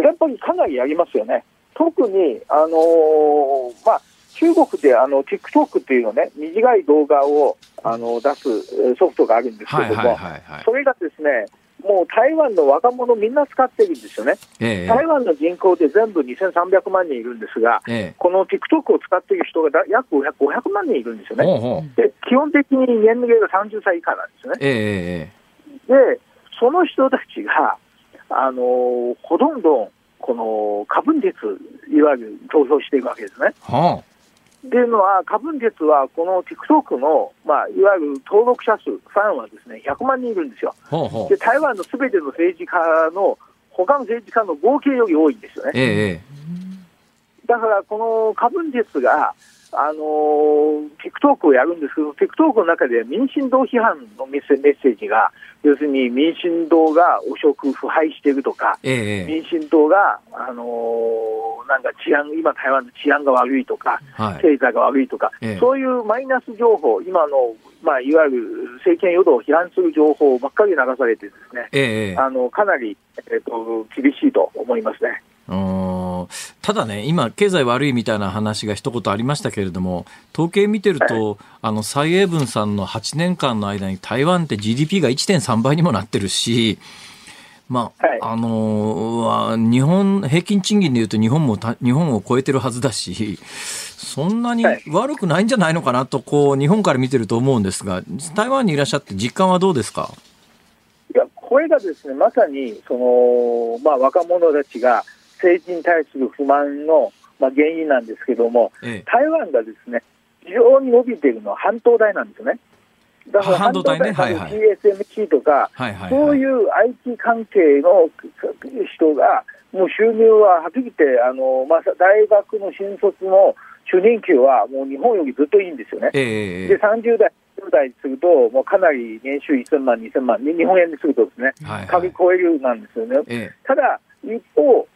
やっぱりかなりやりますよね。特に、あのーまあ、中国であの TikTok っていうのね、短い動画をあの出すえーソフトがあるんですけはいはいども。それがですね、もう台湾の若者みんな使ってるんですよね。ええ台湾の人口で全部2300万人いるんですが、ええこの TikTok を使っている人がだ約500 500万人いるんですよね。で基本的に年齢が30歳以下なんですよね。えええで、その人たちが、あのーほとんどこのカブン鉄、いわゆる投票していくわけですね。えはっていうのは、カブン鉄はこの TikTok の、まあ、いわゆる登録者数、ファンはですね、100万人いるんですよ。あ。ほうほうで、。台湾のすべての政治家の、他の政治家の合計より多いんですよね。えええだから、このカブン鉄が、あのー TikTok をやるんですけど、TikTok の中で民進党批判のメッセージが、要するに民進党が汚職、腐敗しているとか、ええええ民進党が、あのーなんか治安、今、台湾の治安が悪いとか、はい。経済が悪いとか、ええそういうマイナス情報、今の、まあ、いわゆる政権与党を批判する情報ばっかり流されてですね、あのかなり、えっと厳しいと思いますね。ただね、今、経済悪いみたいな話が一言ありましたけれども、統計見てると、あの蔡英文さんの8年間の間に台湾って GDP が1.3倍にもなってるし、まあ、はい。あのは日本、平均賃金でいうと日本もた日本を超えてるはずだし、そんなにはい。悪くないんじゃないのかなと、こう、日本から見てると思うんですが、台湾にいらっしゃって実感はどうですか？いや、これがですね、まさに、その、まあ、若者たちが政治に対する不満の、まあ、原因なんですけども、ええ。台湾がですね、非常に伸びているのは半導体なんですよね。だから半導体ねはいはい TSMC とか、はいはい、そうはい。いう IT 関係の人が、もう収入ははっきり言って、あのまあ、大学の新卒の主任給はもう日本よりずっといいんですよね。えええで、30代、40代にすると、もうかなり年収1000万、2000万、日本円にするとですね、えはいはい。鍵超えるなんですよね。えただ、一方、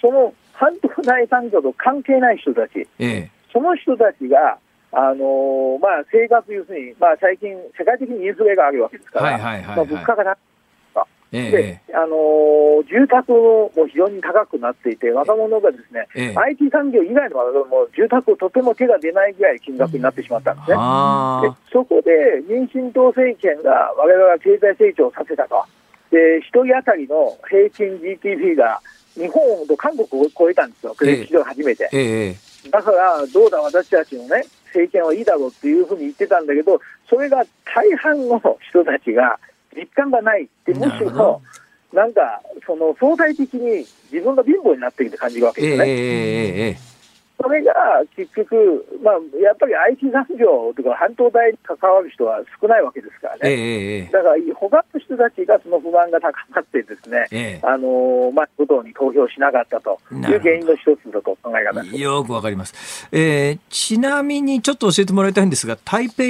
その半導体産業と関係ない人たち、ええその人たちが、あのーまあ、生活、要するに、まあ、最近、世界的にインフレがあるわけですから、物価が高ええで、あのー住宅も非常に高くなっていて、若者がですね、ええ IT 産業以外の若者も住宅をとても手が出ないぐらい金額になってしまったんですね。で。そこで民進党政権が我々は経済成長させたと。で、一人当たりの平均 GDP が日本と韓国を超えたんですよ、歴史上初めて。えええだから、どうだ、私たちのね、政権はいいだろうっていうふうに言ってたんだけど、それが大半の人たちが実感がないって、むしろ、なんか、その相対的に自分が貧乏になっているって感じるわけですよね。えええそれが結局、まあ、やっぱり IT 産業とか半導体に関わる人は少ないわけですからええね。ええだから、他の人たちがその不満が高まってですね、えあのーまあ、与党に投票しなかったという原因の一つだと考え方よくわかります。えーちなみにちょっと教えてもらいたいんですが、台北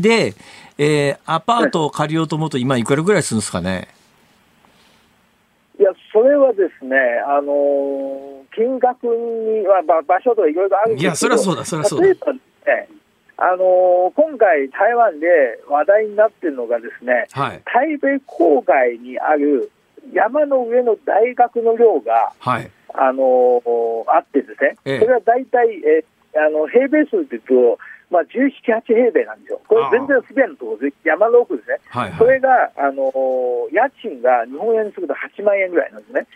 で、えーアパートを借りようと思うと今いくらぐらいするんですかね？いや、それはですね、あのー金額には、ば場所とかいろいろあるんですけど、いやそりゃそうだそりゃそうだ例えばね、あのー今回、台湾で話題になっているのがですね、はい。台北郊外にある山の上の大学の寮が、はい。あのーあってですね、ええそれは大体、えあの平米数でいうと、まあ、17、8平米なんですよ。これああ全然不便なところで、山の奥ですね。はい。それが、あのー家賃が日本円にすると8万円ぐらいなんですね。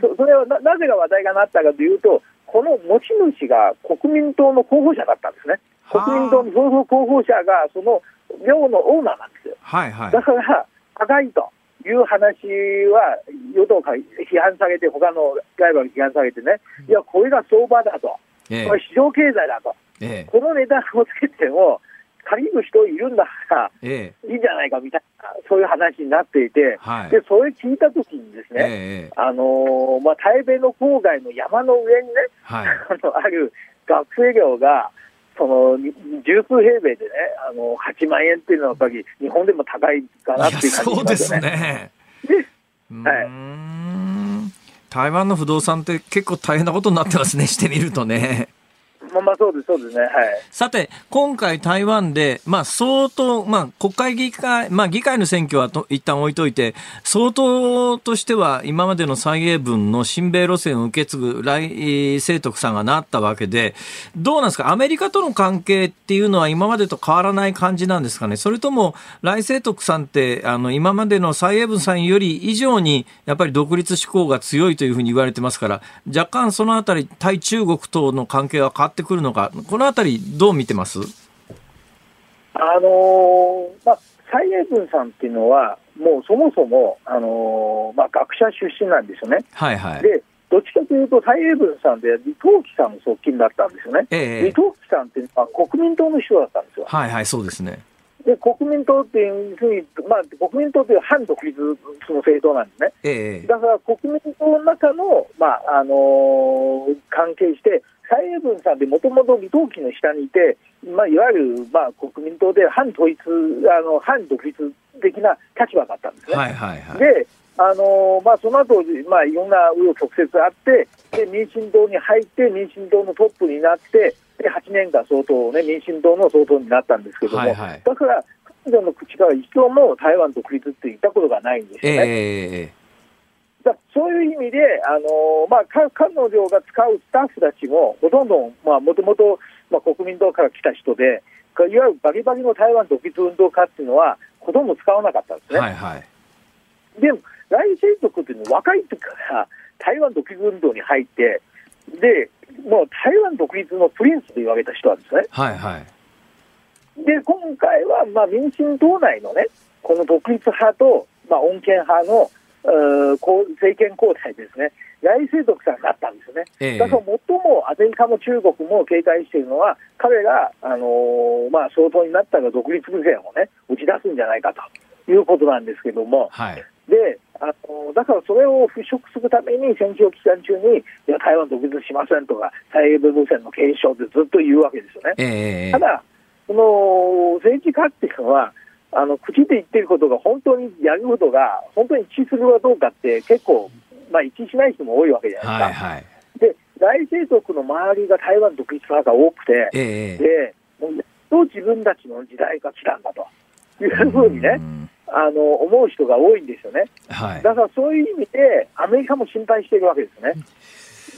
はい。そそれはななぜが話題がなったかというと、この持ち主が国民党の候補者だったんですね。はあ国民党の候補者がその寮のオーナーなんですよ。はい。はいだ。から、高いという話は、与党から批判されて、他のライバルに批判されてね、いや、これが相場だと、えこれ市場経済だと、ええこの値段をつけても、借りる人いるんだから、ええいいんじゃないかみたいな、そういう話になっていて、はい。でそれ聞いたときにですね、ええあのーまあ、台北の郊外の山の上にね、はい。あのある学生寮が、そのに十数平米でね、あの8万円っていうのはやっぱり日本でも高いかなっていう感じそうですね。はい台湾の不動産って結構大変なことになってますね、してみるとね。まあまそうです、そうですね。はい。さて、今回台湾で、まあ相当、まあ国会議会、まあ議会の選挙はと一旦置いといて、相当としては今までの蔡英文の親米路線を受け継ぐ来清徳さんがなったわけで、どうなんですか？アメリカとの関係っていうのは今までと変わらない感じなんですかね？それとも来清徳さんって、あの今までの蔡英文さんより以上にやっぱり独立志向が強いというふうに言われてますから、若干そのあたり対中国との関係は変わってくるのか、このあたり、どう見てます？あのー、まあ、蔡英文さんっていうのは、もうそもそも、あのー、まあ、学者出身なんですよね。はいはい。でどっちかというと、蔡英文さんで李登輝さんの側近だったんですよね。ええ、李登輝さんっていうのは国民党の人だったんですよ。はいはい、そうですね。で国民党っていうふうに、まあ、国民党という反独立の政党なんですね、ええ、だから国民党の中の、まああのー、関係して、蔡英文さんでもともと李登輝の下にいて、まあ、いわゆる、まあ、国民党で反統一あの、反独立的な立場だったんですね。はいはいはい、であのまあ、その後、まあいろんな紆余曲折あってで、民進党に入って、民進党のトップになって、で8年間総統、ね、民進党の総統になったんですけども、はいはい、だから、彼女の口から一度も台湾独立って言ったことがないんですよね。えー、だそういう意味で、あのまあ、彼女が使うスタッフたちも、ほとんどもともと国民党から来た人で、いわゆるバリバリの台湾独立運動家っていうのは、ほとんど使わなかったんですね。はいはい、でも、来清徳っていうのは若い時から台湾独立運動に入って、で、もう台湾独立のプリンスと言われた人なんですね。はいはい。で、今回は、まあ、民進党内のね、この独立派と、まあ、穏健派の政権交代ですね、来清徳さんだったんですね、ええ、だから最もアメリカも中国も警戒しているのは、彼が、あのー、まあ、総統になったら独立路線をね、打ち出すんじゃないかということなんですけども、はい、であのだからそれを払拭するために、戦争期間中に、いや台湾独立しませんとか、蔡英文路線の継承ってずっと言うわけですよね。え。ただその政治家っていうのは、あの口で言ってることが本当にやることが本当に一致するかどうかって結構、まあ、一致しない人も多いわけじゃないですか。はいはい、で大政族の周りが台湾独立派が多くて、えでもうと自分たちの時代が来たんだと。いうふうにね、あの思う人が多いんですよね、はい、だからそういう意味でアメリカも心配しているわけですね。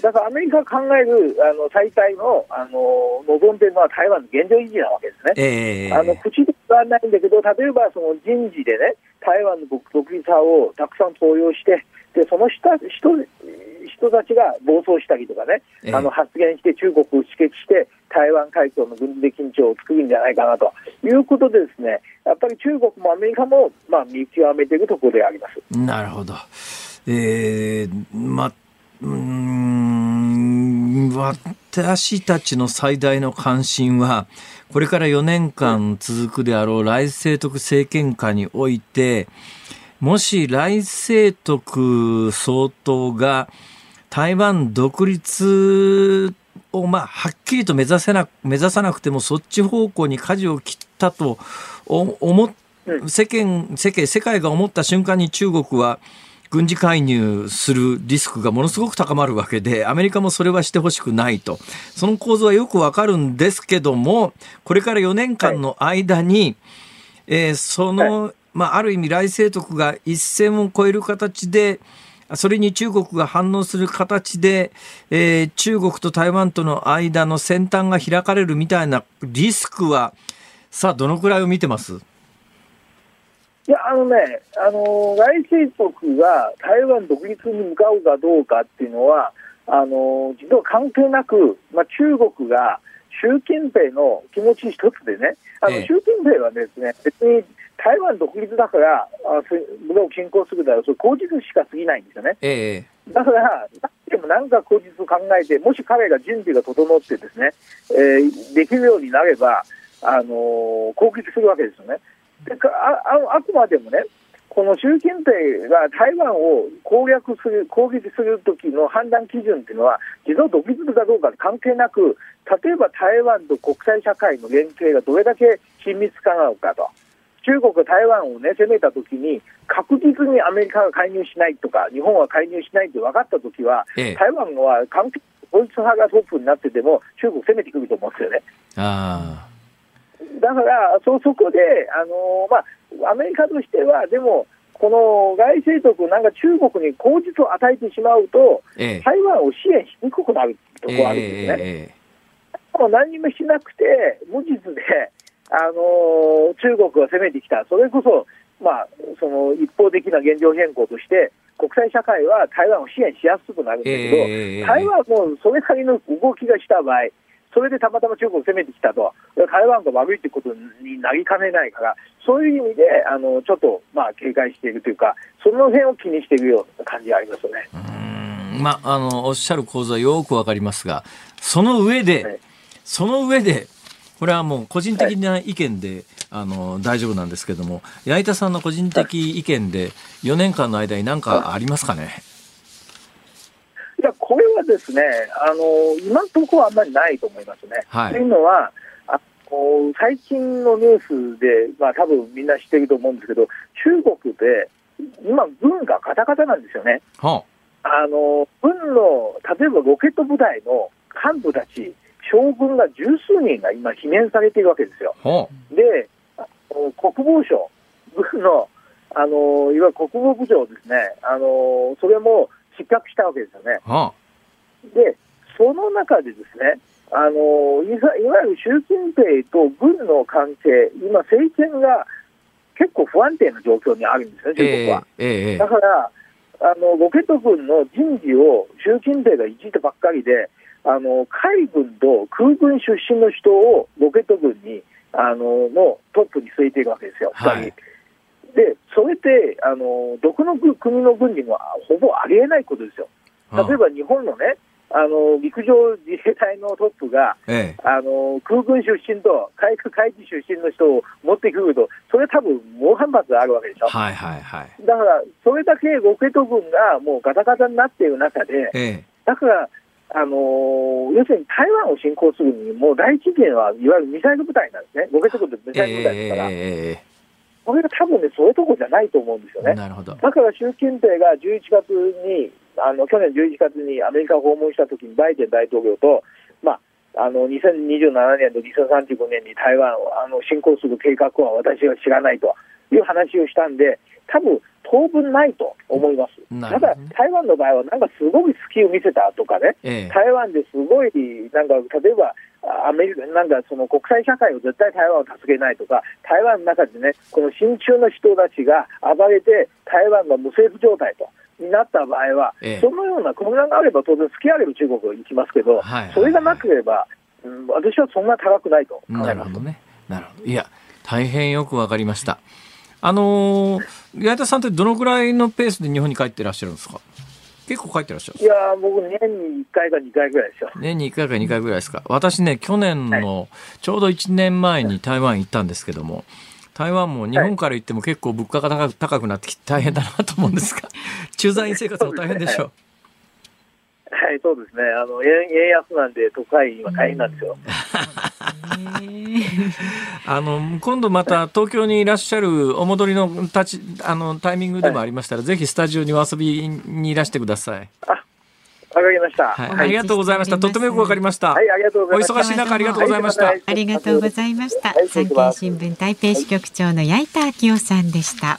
だからアメリカが考えるあの最大のあの望んでいるのは台湾の現状維持なわけですね。えー、あの口で言わないんだけど、例えばその人事でね、台湾の独立派をたくさん登用して、でその人人人たちが暴走したりとかね、えー、あの発言して中国を刺激して、台湾海峡の軍事的緊張を作るんじゃないかなということで、ですねやっぱり中国もアメリカも、まあ、見極めているところであります。なるほど。えー、まうん私たちの最大の関心はこれから4年間続くであろう来清徳政権下においてもし来清徳総統が台湾独立をまあはっきりと目指せな目指さなくてもそっち方向に舵を切ったと思世間世間世界が思った瞬間に中国は軍事介入するリスクがものすごく高まるわけで、アメリカもそれはしてほしくないと。その構図はよくわかるんですけども、これから4年間の間に、はい、えー、その、はい、まあ、ある意味、来清徳が一線を越える形で、それに中国が反応する形で、えー、中国と台湾との間の先端が開かれるみたいなリスクは、さあ、どのくらいを見てます？いや、あのね、あの来清徳が台湾独立に向かうかどうかっていうのは、あの実は関係なく、まあ、中国が習近平の気持ち一つでね、あの習近平はですね、別に台湾独立だから、あ僕を侵攻するだろう、それ口実しか過ぎないんですよね。ええ、だから、でも何か口実を考えて、もし彼が準備が整ってですね、えー、できるようになれば、あの攻撃するわけですよね。であああくまでもね、この習近平が台湾を攻略する、攻撃するときの判断基準っていうのは、自動独立かどうか関係なく、例えば台湾と国際社会の連携がどれだけ親密かなのかと。中国が台湾を、ね、攻めたときに、確実にアメリカが介入しないとか、日本は介入しないって分かったときは、ええ、台湾は関係ドイツ派がトップになってても、中国攻めてくると思うんですよね。あだから、そそこで、あのまあ、アメリカとしては、でも、この外政徳、なんか中国に口実を与えてしまうと、ええ。台湾を支援しにくくなるところあるんですね。えもう何もしなくて、無実で、あの中国が攻めてきた、それこそ、まあ、その一方的な現状変更として、国際社会は台湾を支援しやすくなるんだけど、ええ。台湾もそれなりの動きがした場合、それでたまたま中国を攻めてきたと、台湾が悪いってことになりかねないから、そういう意味で、あのちょっと、まあ、警戒しているというか、その辺を気にしているような感じがありますよね。うん。まあ、あのおっしゃる構図はよくわかりますがその上で、はい。その上でこれはもう個人的な意見で、あの大丈夫なんですけども矢板さんの個人的意見で4年間の間に何かありますかね？いや、これはですね、あの今のところはあんまりないと思いますね。はいというのは、あこう最近のニュースで、まあ多分みんな知ってると思うんですけど、中国で今、軍がガタガタなんですよね。はあの軍の例えばロケット部隊の幹部たち、将軍が十数人が今、罷免されているわけですよ。で、国防省、軍のあのいわゆる国防部長ですね、あのそれも失格したわけですよね。あはで、その中でですね、あのいわゆる習近平と軍の関係、今、政権が結構不安定な状況にあるんですよね、中国えは。えええだからあの、ロケット軍の人事を習近平がいじってばっかりで、あの海軍と空軍出身の人をロケット軍にあののトップに据えているわけですよ、はい二人で、それってあの、どこの国の軍にもほぼありえないことですよ。例えば日本のね、あの陸上自衛隊のトップが、ええ。あの空軍出身と海空海事出身の人を持ってくると、それ多分猛反発があるわけでしょ。はいはいはい。だから、それだけロケット軍がもうガタガタになっている中で、ええ。だから、あのー要するに台湾を侵攻するにもう第一源はいわゆるミサイル部隊なんですね、ロケット軍ってミえサイル部隊ですから、えこれが多分ね、そういうとこじゃないと思うんですよね。なるほどだから習近平が11月に、あの去年11月にアメリカを訪問したときに、バイデン大統領と、まあ、あの2027年と2035年に台湾をあの侵攻する計画は私は知らないという話をしたんで、多分当分ないと思います。ねだ、台湾の場合は、なんかすごい隙を見せたとかね、ええ台湾ですごい、なんか例えば、あアメリカ、なんかその国際社会を絶対台湾を助けないとか、台湾の中でね、この親中の人たちが暴れて、台湾が無政府状態と。になった場合は、ええそのような混乱があれば当然付き合える中国行きますけど、はいはいはいそれがなければ、うん、私はそんな高くないと考えますなるほど。ね。なるほど。いや、大変よくわかりました。あのー、矢田さんってどのぐらいのペースで日本に帰ってらっしゃるんですか？結構帰ってらっしゃるいやー、僕、年に1回か2回ぐらいですよ。年に1回か2回ぐらいですか？私ね、去年のちょうど1年前に台湾行ったんですけども、台湾も日本から行っても結構物価が高く高くなってきて大変だなと思うんですが、駐在員生活も大変でしょう。はい、そうですね。あの、円円安なんで、都会は大変なんですよ。あの今度また東京にいらっしゃるお戻りの立ちあのタイミングでもありましたら、ぜひスタジオにお遊びにいらしてください。わかりました。はい、はい、ありがとうございました。とってもよくわかりました。ありがとうございました。お忙しい中ありがとうございましたはありがとうございました。はい産経新聞台北支局長の矢板昭夫さんでした。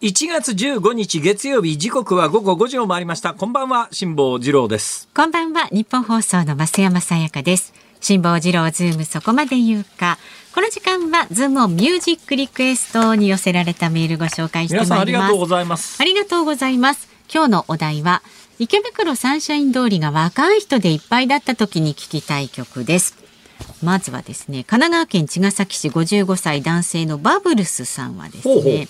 1月15日月曜日時刻は午後5時を回りました。こんばんは辛坊治郎です。こんばんはニッポン放送の増山さやかです。辛坊治郎ズームそこまで言うか。この時間はズームオンミュージックリクエストに寄せられたメールご紹介してまいります。皆さんありがとうございます。ありがとうございます。今日のお題は池袋サンシャイン通りが若い人でいっぱいだった時に聴きたい曲です。まずはですね神奈川県茅ヶ崎市55歳男性のバブルスさんはですねほうほう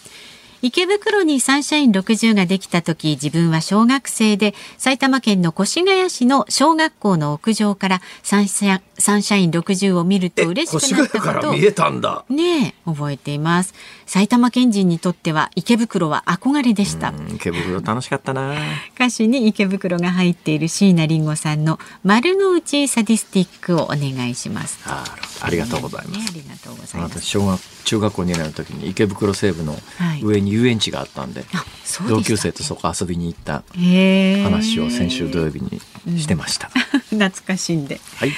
池袋にサンシャイン60ができた時自分は小学生で埼玉県の越谷市の小学校の屋上からサンシャサンシャイン60を見ると嬉しくなったことをえたんだ。ねえ覚えています。埼玉県人にとっては池袋は憧れでした、池袋楽しかったな。歌詞に池袋が入っている椎名林檎さんの丸の内サディスティックをお願いします。あありがとうございます。ねありがとうございます。私小学中学校2年の時に池袋西部のはい。上に遊園地があったんで、あそうでした同級生とそこ遊びに行った話を先週土曜日にしてました、懐かしんで。はい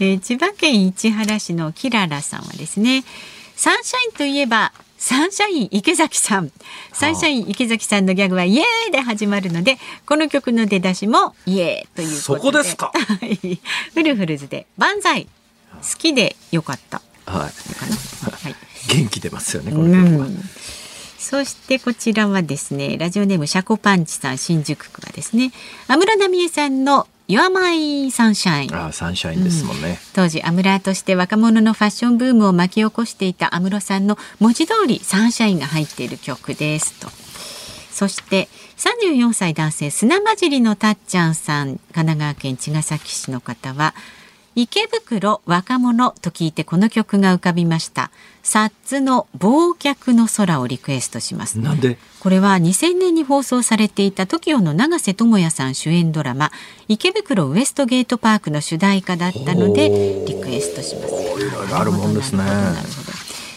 えー千葉県市原市のキララさんはですねサンシャインといえばサンシャイン池崎さん。サンシャイン池崎さんのギャグはイエーイで始まるのでこの曲の出だしもイエーということで。そこですか？はいフルフルズで万歳好きでよかった。はい。かな。はい。元気出ますよねこうの曲は、ん。そしてこちらはですねラジオネームシャコパンチさん新宿区はですね安室奈美恵さんの「Your My Sunshine」ああサンシャインですもんね、当時アムラーとして若者のファッションブームを巻き起こしていた安室さんの文字通りサンシャインが入っている曲ですと。そして34歳男性砂混じりのたっちゃんさん神奈川県茅ヶ崎市の方は池袋若者と聞いてこの曲が浮かびました。サッツの忘却の空をリクエストします。なんで？これは2000年に放送されていた TOKIO の永瀬智也さん主演ドラマ池袋ウエストゲートパークの主題歌だったのでリクエストします。いろいろあるもんですね。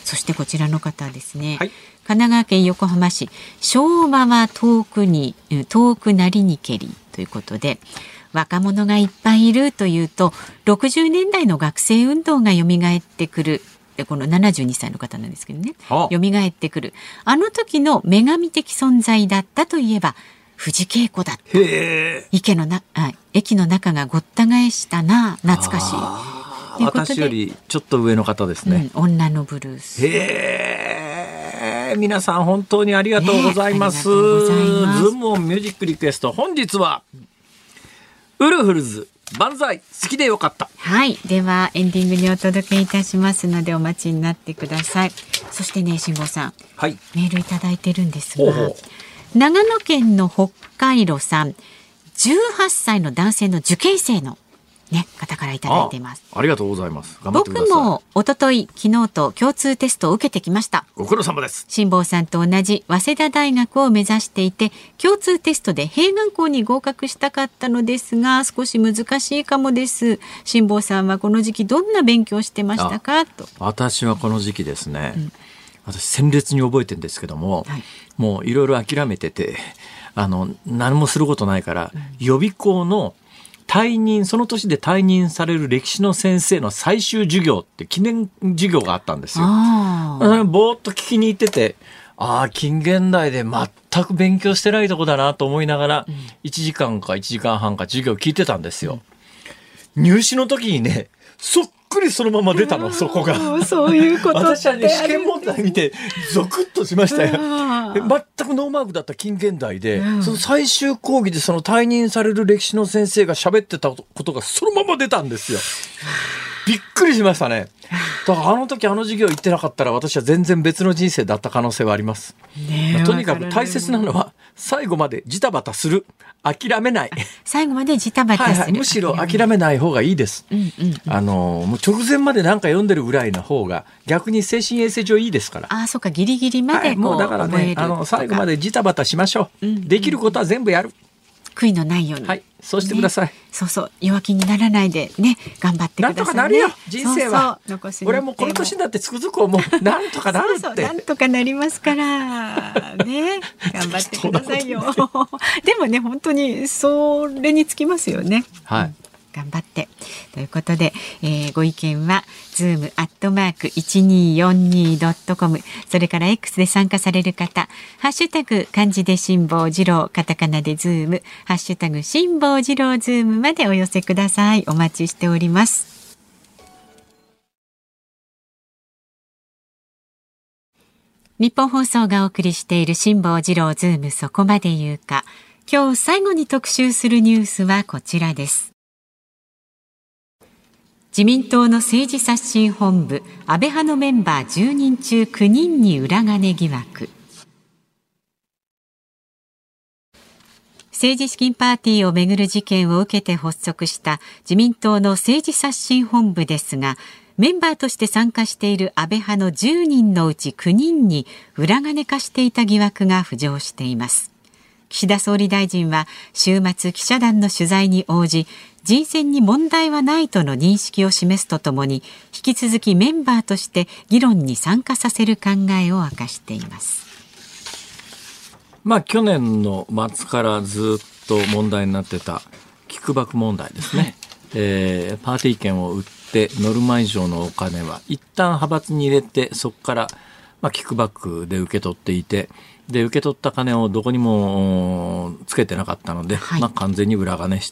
そしてこちらの方ですね。はい。神奈川県横浜市昭和は遠くにうん遠くなりにけりということで若者がいっぱいいるというと60年代の学生運動が蘇ってくる。でこの72歳の方なんですけどね。はあ。蘇ってくる。あの時の女神的存在だったといえば藤恵子だった。池のなあ駅の中がごった返したな。懐かしい。ということで。私よりちょっと上の方ですね、うん、女のブルース。皆さん本当にありがとうございます、ねズームオンミュージックリクエスト本日はウルフルズ万歳好きでよかった。はい。ではエンディングにお届けいたしますのでお待ちになってください。そしてね辛坊さん。はい。メールいただいてるんですが長野県の北海道さん。18歳の男性の受験生のね方からいただいています。あありがとうございます。僕も一昨日昨日と共通テストを受けてきました。ご苦労様です。辛坊さんと同じ早稲田大学を目指していて共通テストで併願校に合格したかったのですが少し難しいかもです。辛坊さんはこの時期どんな勉強をしてましたか？と。私はこの時期ですね、私鮮烈に覚えてるんですけども、はい。もういろいろ諦めててあの何もすることないから、予備校の退任その年で退任される歴史の先生の最終授業って記念授業があったんですよ。ぼーっと聞きに行っててああ近現代で全く勉強してないとこだなと思いながら、1時間か1時間半か授業聞いてたんですよ。入試の時にねくりそのまま出たのそこが。そういうこと私はね試験問題見てゾクッとしましたよ。全くノーマークだった近現代で、その最終講義でその退任される歴史の先生が喋ってたことがそのまま出たんですよ。びっくりしましたね。だからあの時あの授業行ってなかったら私は全然別の人生だった可能性はあります。ねえとにかく大切なのは最後までジタバタする。諦めない。最後までジタバタする、はいはい、むしろ諦めない方がいいです。うんうんあのもう直前まで何か読んでるぐらいの方が逆に精神衛生上いいですから。ああそうかギリギリまはい、でこう、もうだからねあの最後までジタバタしましょう、うんできることは全部やる悔いのないようにはい。そうしてください、ね。そうそう。弱気にならないでね。頑張ってください、ね、なんとかなるよ。人生は。そうそう。残す日程俺はもうこの年になってつくづく思う。なんとかなるって。そうそう。なんとかなりますから。ね。頑張ってくださいよ。でもね本当にそれにつきますよね。はい頑張って。ということで、えー、ご意見はズームアットマーク一二四二ドットコム。それから X で参加される方ハッシュタグ漢字で辛坊治郎カタカナでズームハッシュタグ辛坊治郎ズームまでお寄せください。お待ちしております。日本放送がお送りしている辛坊治郎ズームそこまで言うか。今日最後に特集するニュースはこちらです。自民党の政治刷新本部安倍派のメンバー10人中9人に裏金疑惑。政治資金パーティーをめぐる事件を受けて発足した自民党の政治刷新本部ですがメンバーとして参加している安倍派の10人のうち9人に裏金化していた疑惑が浮上しています。岸田総理大臣は週末記者団の取材に応じ人選に問題はないとの認識を示すとともに引き続きメンバーとして議論に参加させる考えを明かしています。まあ去年の末からずっと問題になってたキックバック問題ですね。えー、パーティー券を売ってノルマ以上のお金は一旦派閥に入れてそこからまあ、キックバックで受け取っていて、で、受け取った金をどこにもつけてなかったので、はい、まあ、完全に裏金し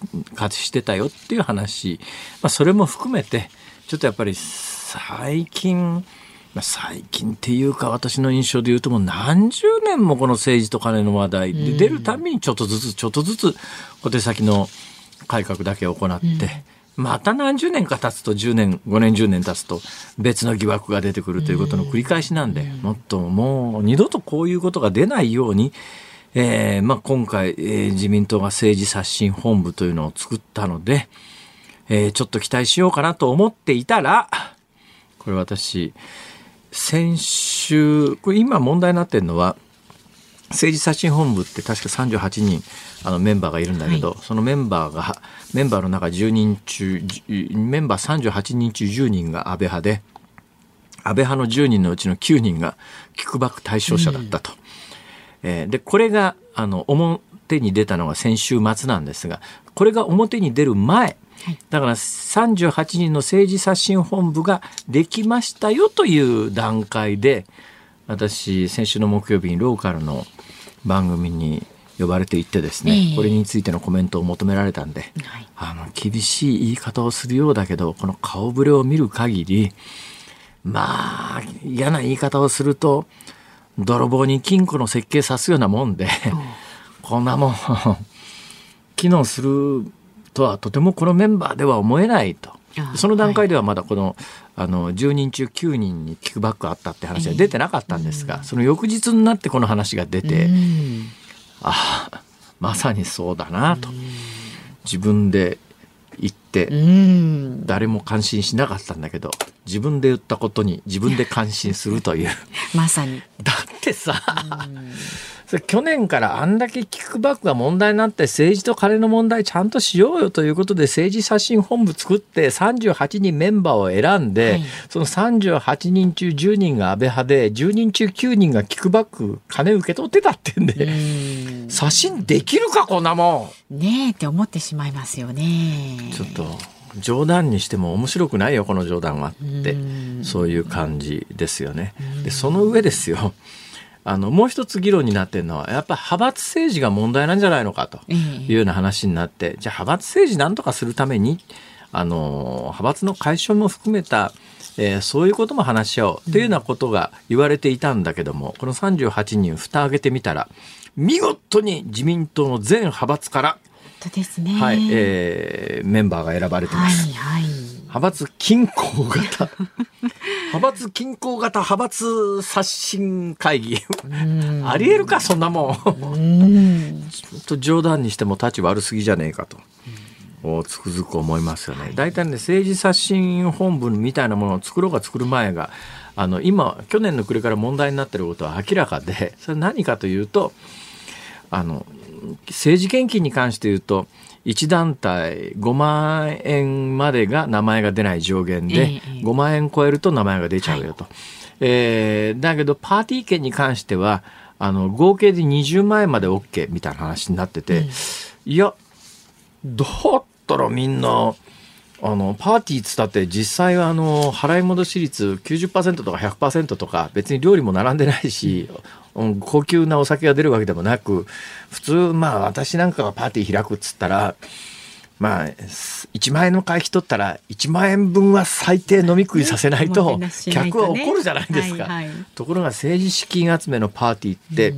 してたよっていう話、まあ、それも含めて、ちょっとやっぱり最近、まあ、最近っていうか私の印象で言うともう何十年もこの政治と金の話題で出るたびにちょっとずつちょっとずつ小手先の改革だけ行って、また何十年か経つと10年5年10年経つと別の疑惑が出てくるということの繰り返しなんでもっともう二度とこういうことが出ないように、えーまあ、今回、えー、自民党が政治刷新本部というのを作ったので、えー、ちょっと期待しようかなと思っていたらこれ私先週これ今問題になってるのは政治刷新本部って確か38人あのメンバーがいるんだけど、はい、そのメンバーがメンバーの中10人中メンバー38人中10人が安倍派で安倍派の10人のうちの9人がキックバック対象者だったと。うん、えー、でこれがあの表に出たのが先週末なんですがこれが表に出る前だから38人の政治刷新本部ができましたよという段階で私先週の木曜日にローカルの番組に呼ばれていってですね、えー、これについてのコメントを求められたんで、はい、あの厳しい言い方をするようだけどこの顔ぶれを見る限りまあ嫌な言い方をすると泥棒に金庫の設計さすようなもんでこんなもん機能するとはとてもこのメンバーでは思えないと。その段階ではまだこの,、あの10人中9人にキックバックあったって話は出てなかったんですが、その翌日になってこの話が出て、ああまさにそうだなと。自分で言って誰も感心しなかったんだけど自分で言ったことに自分で感心するという。まさに。だってさ去年からあんだけキックバックが問題になって政治と金の問題ちゃんとしようよということで政治刷新本部作って38人メンバーを選んで、はい、その38人中10人が安倍派で10人中9人がキックバック金受け取ってたってんで刷新できるかこんなもん。ねえって思ってしまいますよね。ちょっと冗談にしても面白くないよこの冗談はってそういう感じですよね。でその上ですよ。あのもう一つ議論になってるのはやっぱ派閥政治が問題なんじゃないのかというような話になって、じゃあ派閥政治なんとかするためにあの派閥の解消も含めたえー、そういうことも話し合おうというようなことが言われていたんだけども、この38人蓋開けてみたら見事に自民党の全派閥からですね、はいえー、メンバーが選ばれてます。はいはい。派閥均衡型。派閥均衡型派閥刷新会議。ありえるかそんなもん。ちょっと冗談にしても立ち悪すぎじゃねえかと。つくづく思いますよね。大体ね政治刷新本部みたいなものを作ろうが作る前があの今去年の暮れから問題になっていることは明らかでそれ何かというとあの政治献金に関して言うと1団体5万円までが名前が出ない上限で、5万円超えると名前が出ちゃうよと。はい、えー、だけどパーティー券に関してはあの合計で20万円まで OK みたいな話になってて、うん、いやだっったらみんなあのパーティーっつったって実際はあの払い戻し率90%とか100%とか別に料理も並んでないし、うん高級なお酒が出るわけでもなく普通まあ私なんかがパーティー開くっつったらまあ1万円の会費取ったら1万円分は最低飲み食いさせないと客は怒るじゃないですか。ところが政治資金集めのパーティーって、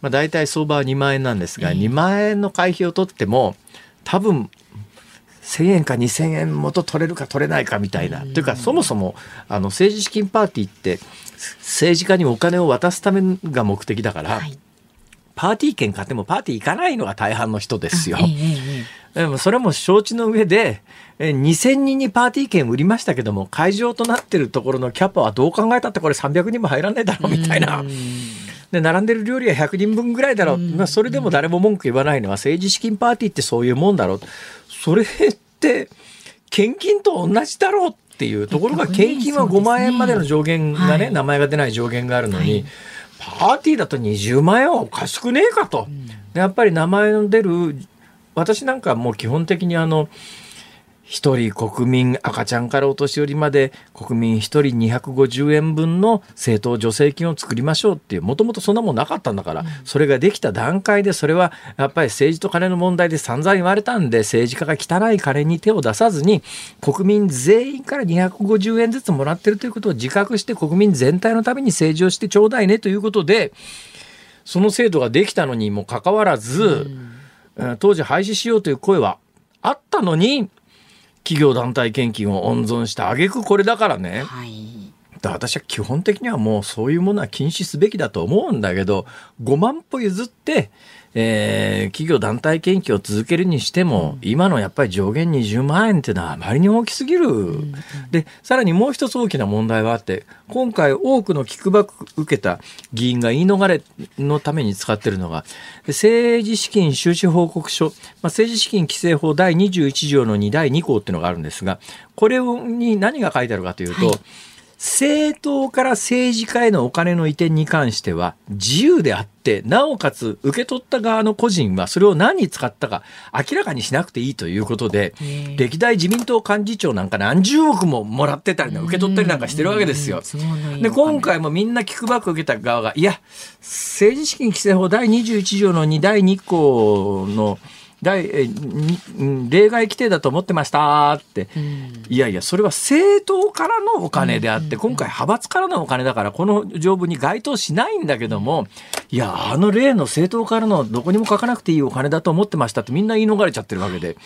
まあ、大体相場は2万円なんですが、2万円の会費を取っても多分1000円か2000円元取れるか取れないかみたいな。というかそもそもあの政治資金パーティーって政治家にお金を渡すためが目的だから、はいパーティー券買ってもパーティー行かないのが大半の人ですよでもそれも承知の上で、えー2000人にパーティー券売りましたけども、会場となってるところのキャパはどう考えたってこれ300人も入らないだろうみたいな。で、並んでる料理は100人分ぐらいだろう。まあ、それでも誰も文句言わないのは政治資金パーティーってそういうもんだろう。それって、献金と同じだろうっていうところが、献金はそうですね。5万円までの上限がね、はい。名前が出ない上限があるのに、パーティーだと20万円はおかしくねえかと。でやっぱり名前の出る私なんかはもう基本的にあの一人国民赤ちゃんからお年寄りまで国民一人250円分の政党助成金を作りましょうっていうもともとそんなもんなかったんだから、それができた段階でそれはやっぱり政治と金の問題で散々言われたんで政治家が汚い金に手を出さずに国民全員から250円ずつもらってるということを自覚して国民全体のために政治をしてちょうだいねということでその制度ができたのにもかかわらず、えー当時廃止しようという声はあったのに企業団体献金を温存した挙句これだからね。はい私は基本的にはもうそういうものは禁止すべきだと思うんだけど5万歩譲って、えー企業団体献金を続けるにしても、今のやっぱり上限20万円っていうのはあまりに大きすぎる、でさらにもう一つ大きな問題はあって今回多くのキックバック受けた議員が言い逃れのために使ってるのが政治資金収支報告書、まあ、政治資金規正法第21条の2第2項っていうのがあるんですがこれに何が書いてあるかというと、はい政党から政治家へのお金の移転に関しては自由であって、なおかつ受け取った側の個人はそれを何に使ったか明らかにしなくていいということで、歴代自民党幹事長なんか何十億ももらってたりね受け取ったりなんかしてるわけですよ。で、今回もみんなキックバック受けた側が、いや、政治資金規正法第21条の2第2項の例外規定だと思ってましたって、いやいや、それは政党からのお金であって、今回派閥からのお金だから、この条文に該当しないんだけども、いや、あの例の政党からのどこにも書かなくていいお金だと思ってましたってみんな言い逃れちゃってるわけで。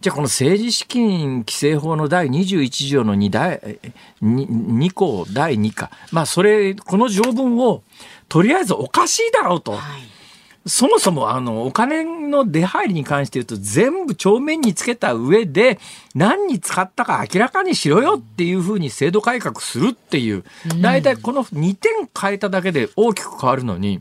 じゃあこの政治資金規正法の第21条の2第えに2項第2課。まあそれ、この条文をとりあえずおかしいだろうと。そもそもあのお金の出入りに関して言うと全部帳面につけた上で何に使ったか明らかにしろよっていうふうに制度改革するっていう。大体この2点変えただけで大きく変わるのに、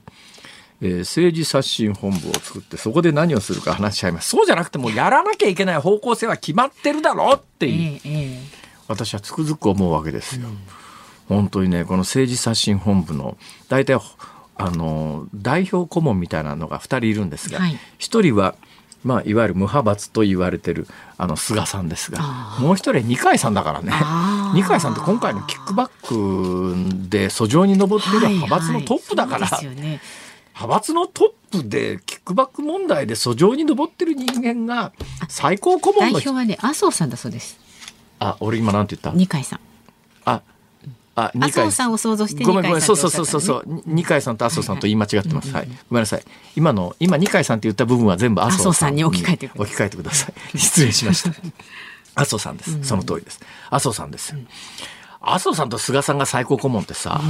えー政治刷新本部を作ってそこで何をするか話しちゃいます。そうじゃなくてもうやらなきゃいけない方向性は決まってるだろうっていう。私はつくづく思うわけですよ。本当にねこの政治刷新本部の大体あの代表顧問みたいなのが2人いるんですが、はい。1人は、まあ、いわゆる無派閥と言われてるあの菅さんですがもう1人は二階さんだからね。二階さんって今回のキックバックで訴状に上っている派閥のトップだから、はいはいね。派閥のトップでキックバック問題で訴状に上ってる人間が最高顧問の人。代表はね麻生さんだそうです。あ俺今なんて言った？二階さん。ああ二麻生さんを想像してごめんごめん、そうそうそうそうそう、二階さんと麻生さんと言い間違ってます。ははい。い、ごめんなさい。今の今二階さんって言った部分は全部麻生さん。に置き換えて置き換えてください。失礼しました。麻生さんです。その通りです。麻生さんです。よ。麻生さんと菅さんが最高顧問ってさ、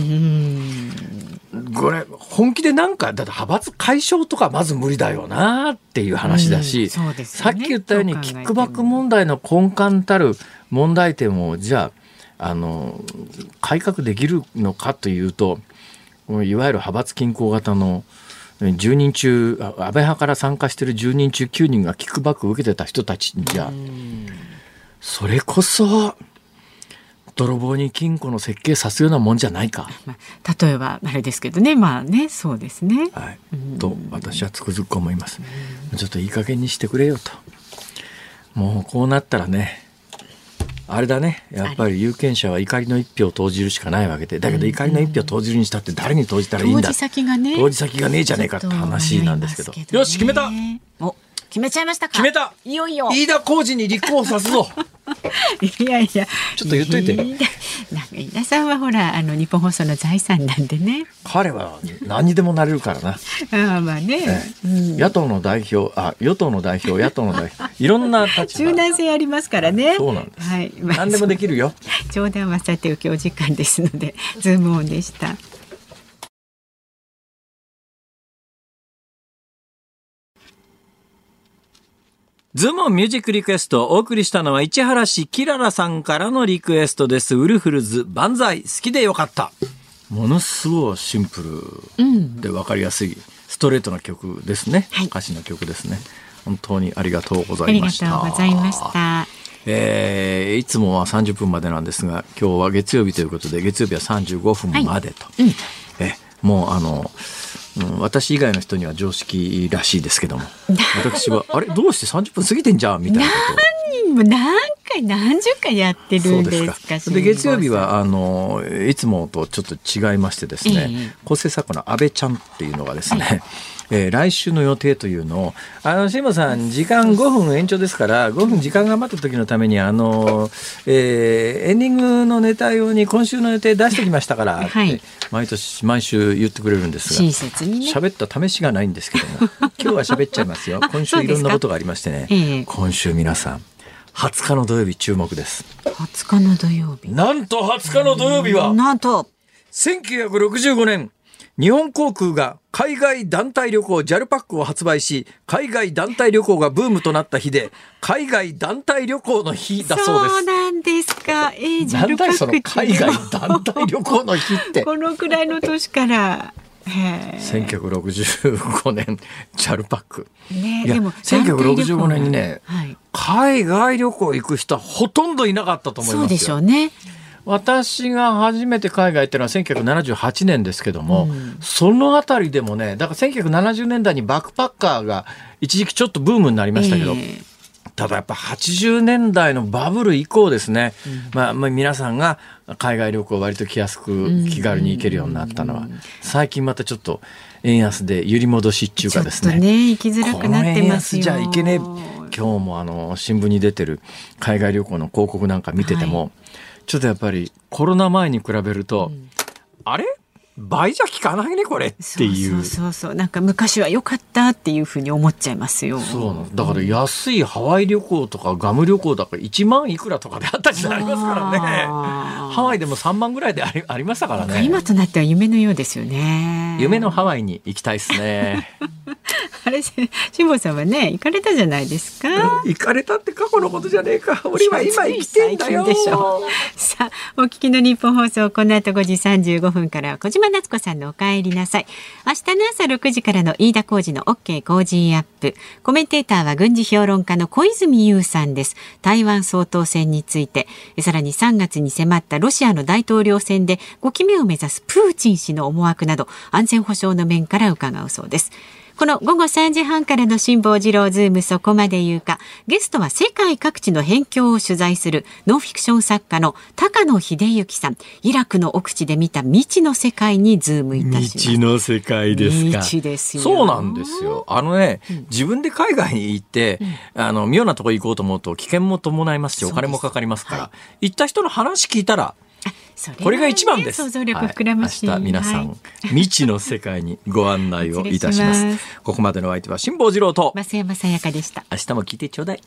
これ本気でなんかだって派閥解消とかまず無理だよなっていう話だし、うん。そうですさっき言ったようにキックバック問題の根幹たる問題点をじゃああの改革できるのかというといわゆる派閥均衡型の10人中あ安倍派から参加している10人中9人がキックバックを受けてた人たちじゃそれこそ泥棒に金庫の設計さすようなもんじゃないか。まあ、例えばあれですけどねまあねそうですねはい、と私はつくづく思います。ちょっといい加減にしてくれよと。もうこうなったらねあれだね。やっぱり有権者は怒りの一票を投じるしかないわけで。だけど怒りの一票を投じるにしたって誰に投じたらいいんだ投じ先がね。投じ先がねえじゃねえかって話なんですけど。よし決めた。お決めちゃいましたか。決めた。いよいよ。飯田浩二に立候補さすぞ いやいや。ちょっと言っといて。飯田なんか飯田さんはほらあの日本放送の財産なんでね。彼は何にでもなれるからな、ああまあね、うん。野党の代表あ与党の代表野党の代表。いろんな立柔場軟性ありますからね。そうなんです。はい、まあ何でもできるよ。冗談はさておきお時間ですのでズームオンでしたズームミュージックリクエストお送りしたのは市原市キララさんからのリクエストです。ウルフルズ万歳好きでよかった。ものすごいシンプルでわかりやすいストレートな曲ですね。はい歌詞の曲ですね。本当にありがとうござありがいました。とうございましたえーいつもは30分までなんですが今日は月曜日ということで月曜日は35分までと、えもうあの、うん私以外の人には常識らしいですけども。私は あれ？どうして30分過ぎてんじゃん？みたいなことを。もう何回何十回やってるんですかか。で月曜日はあのいつもとちょっと違いましてですね、ええ。構成作家の安倍ちゃんっていうのがですね、えー来週の予定というのをあの辛坊さん時間5分延長ですから5分時間が余った時のためにあの、えーエンディングのネタ用に今週の予定出してきましたからはい。毎年毎週言ってくれるんですが親切にね。喋った試しがないんですけども 今日は喋っちゃいますよ。あ今週いろんなことがありましてね、ええ。今週皆さん20日の土曜日注目です。20日の土曜日。なんと20日の土曜日はなんと。1965年日本航空が海外団体旅行 JAL パックを発売し海外団体旅行がブームとなった日で海外団体旅行の日だそうです。なんですかえー、ジャルパック海外団体旅行の日って。このくらいの年からへ1965年 JAL パック。えねいやでも1965年にねはい、海外旅行行く人はほとんどいなかったと思いますよ。そうでしょうね私が初めて海外っていうのは1978年ですけども、そのあたりでもねだから1970年代にバックパッカーが一時期ちょっとブームになりましたけど、ええ。ただやっぱ80年代のバブル以降ですね、まあ、まあ皆さんが海外旅行を割と来やすく気軽に行けるようになったのは、最近またちょっと円安で揺り戻しっていうちょっとかですねね行きづらくなってますじゃいけねえ。今日もあの新聞に出てる海外旅行の広告なんか見てても、ちょっとやっぱりコロナ前に比べると、あれ？倍じゃ効かないねこれっていう。そうそうなんか昔は良かったっていうふうに思っちゃいますよ。そうなんだ。から安いハワイ旅行とかガム旅行だから1万いくらとかであった時代ありますからね。ハワイでも3万ぐらいでありありましたからね。今となっては夢のようですよね。夢のハワイに行きたいですね。あれ辛坊さんはね行かれたじゃないですか。行かれたって過去のことじゃねえか。俺は今生きてんだよ。最近でしょ。さあお聞きの日本放送この後5時35分からは小島夏子さんのお帰りなさい。明日の朝6時からの飯田浩司の OK 工事アップ。コメンテーターは軍事評論家の小泉悠さんです。台湾総統選について。さらに3月に迫ったロシアの大統領選で5期目を目指すプーチン氏の思惑など安全保障の面から伺うそうです。この午後3時半からの辛坊治郎ズームそこまで言うかゲストは世界各地の辺境を取材するノンフィクション作家の高野秀行さん。イラクの奥地で見た未知の世界にズームいたします。未知の世界ですか。未知ですよ。そうなんですよ。あのね、自分で海外に行って、あの妙なとこ行こうと思うと危険も伴いますしお金もかかりますから、は行った人の話聞いたらねこれが一番です。想像力膨らむし、はい明日皆さん、はい未知の世界にご案内をいた します。ここまでのお相手は辛坊治郎と、増山さやかでした明日も聞いてちょうだい。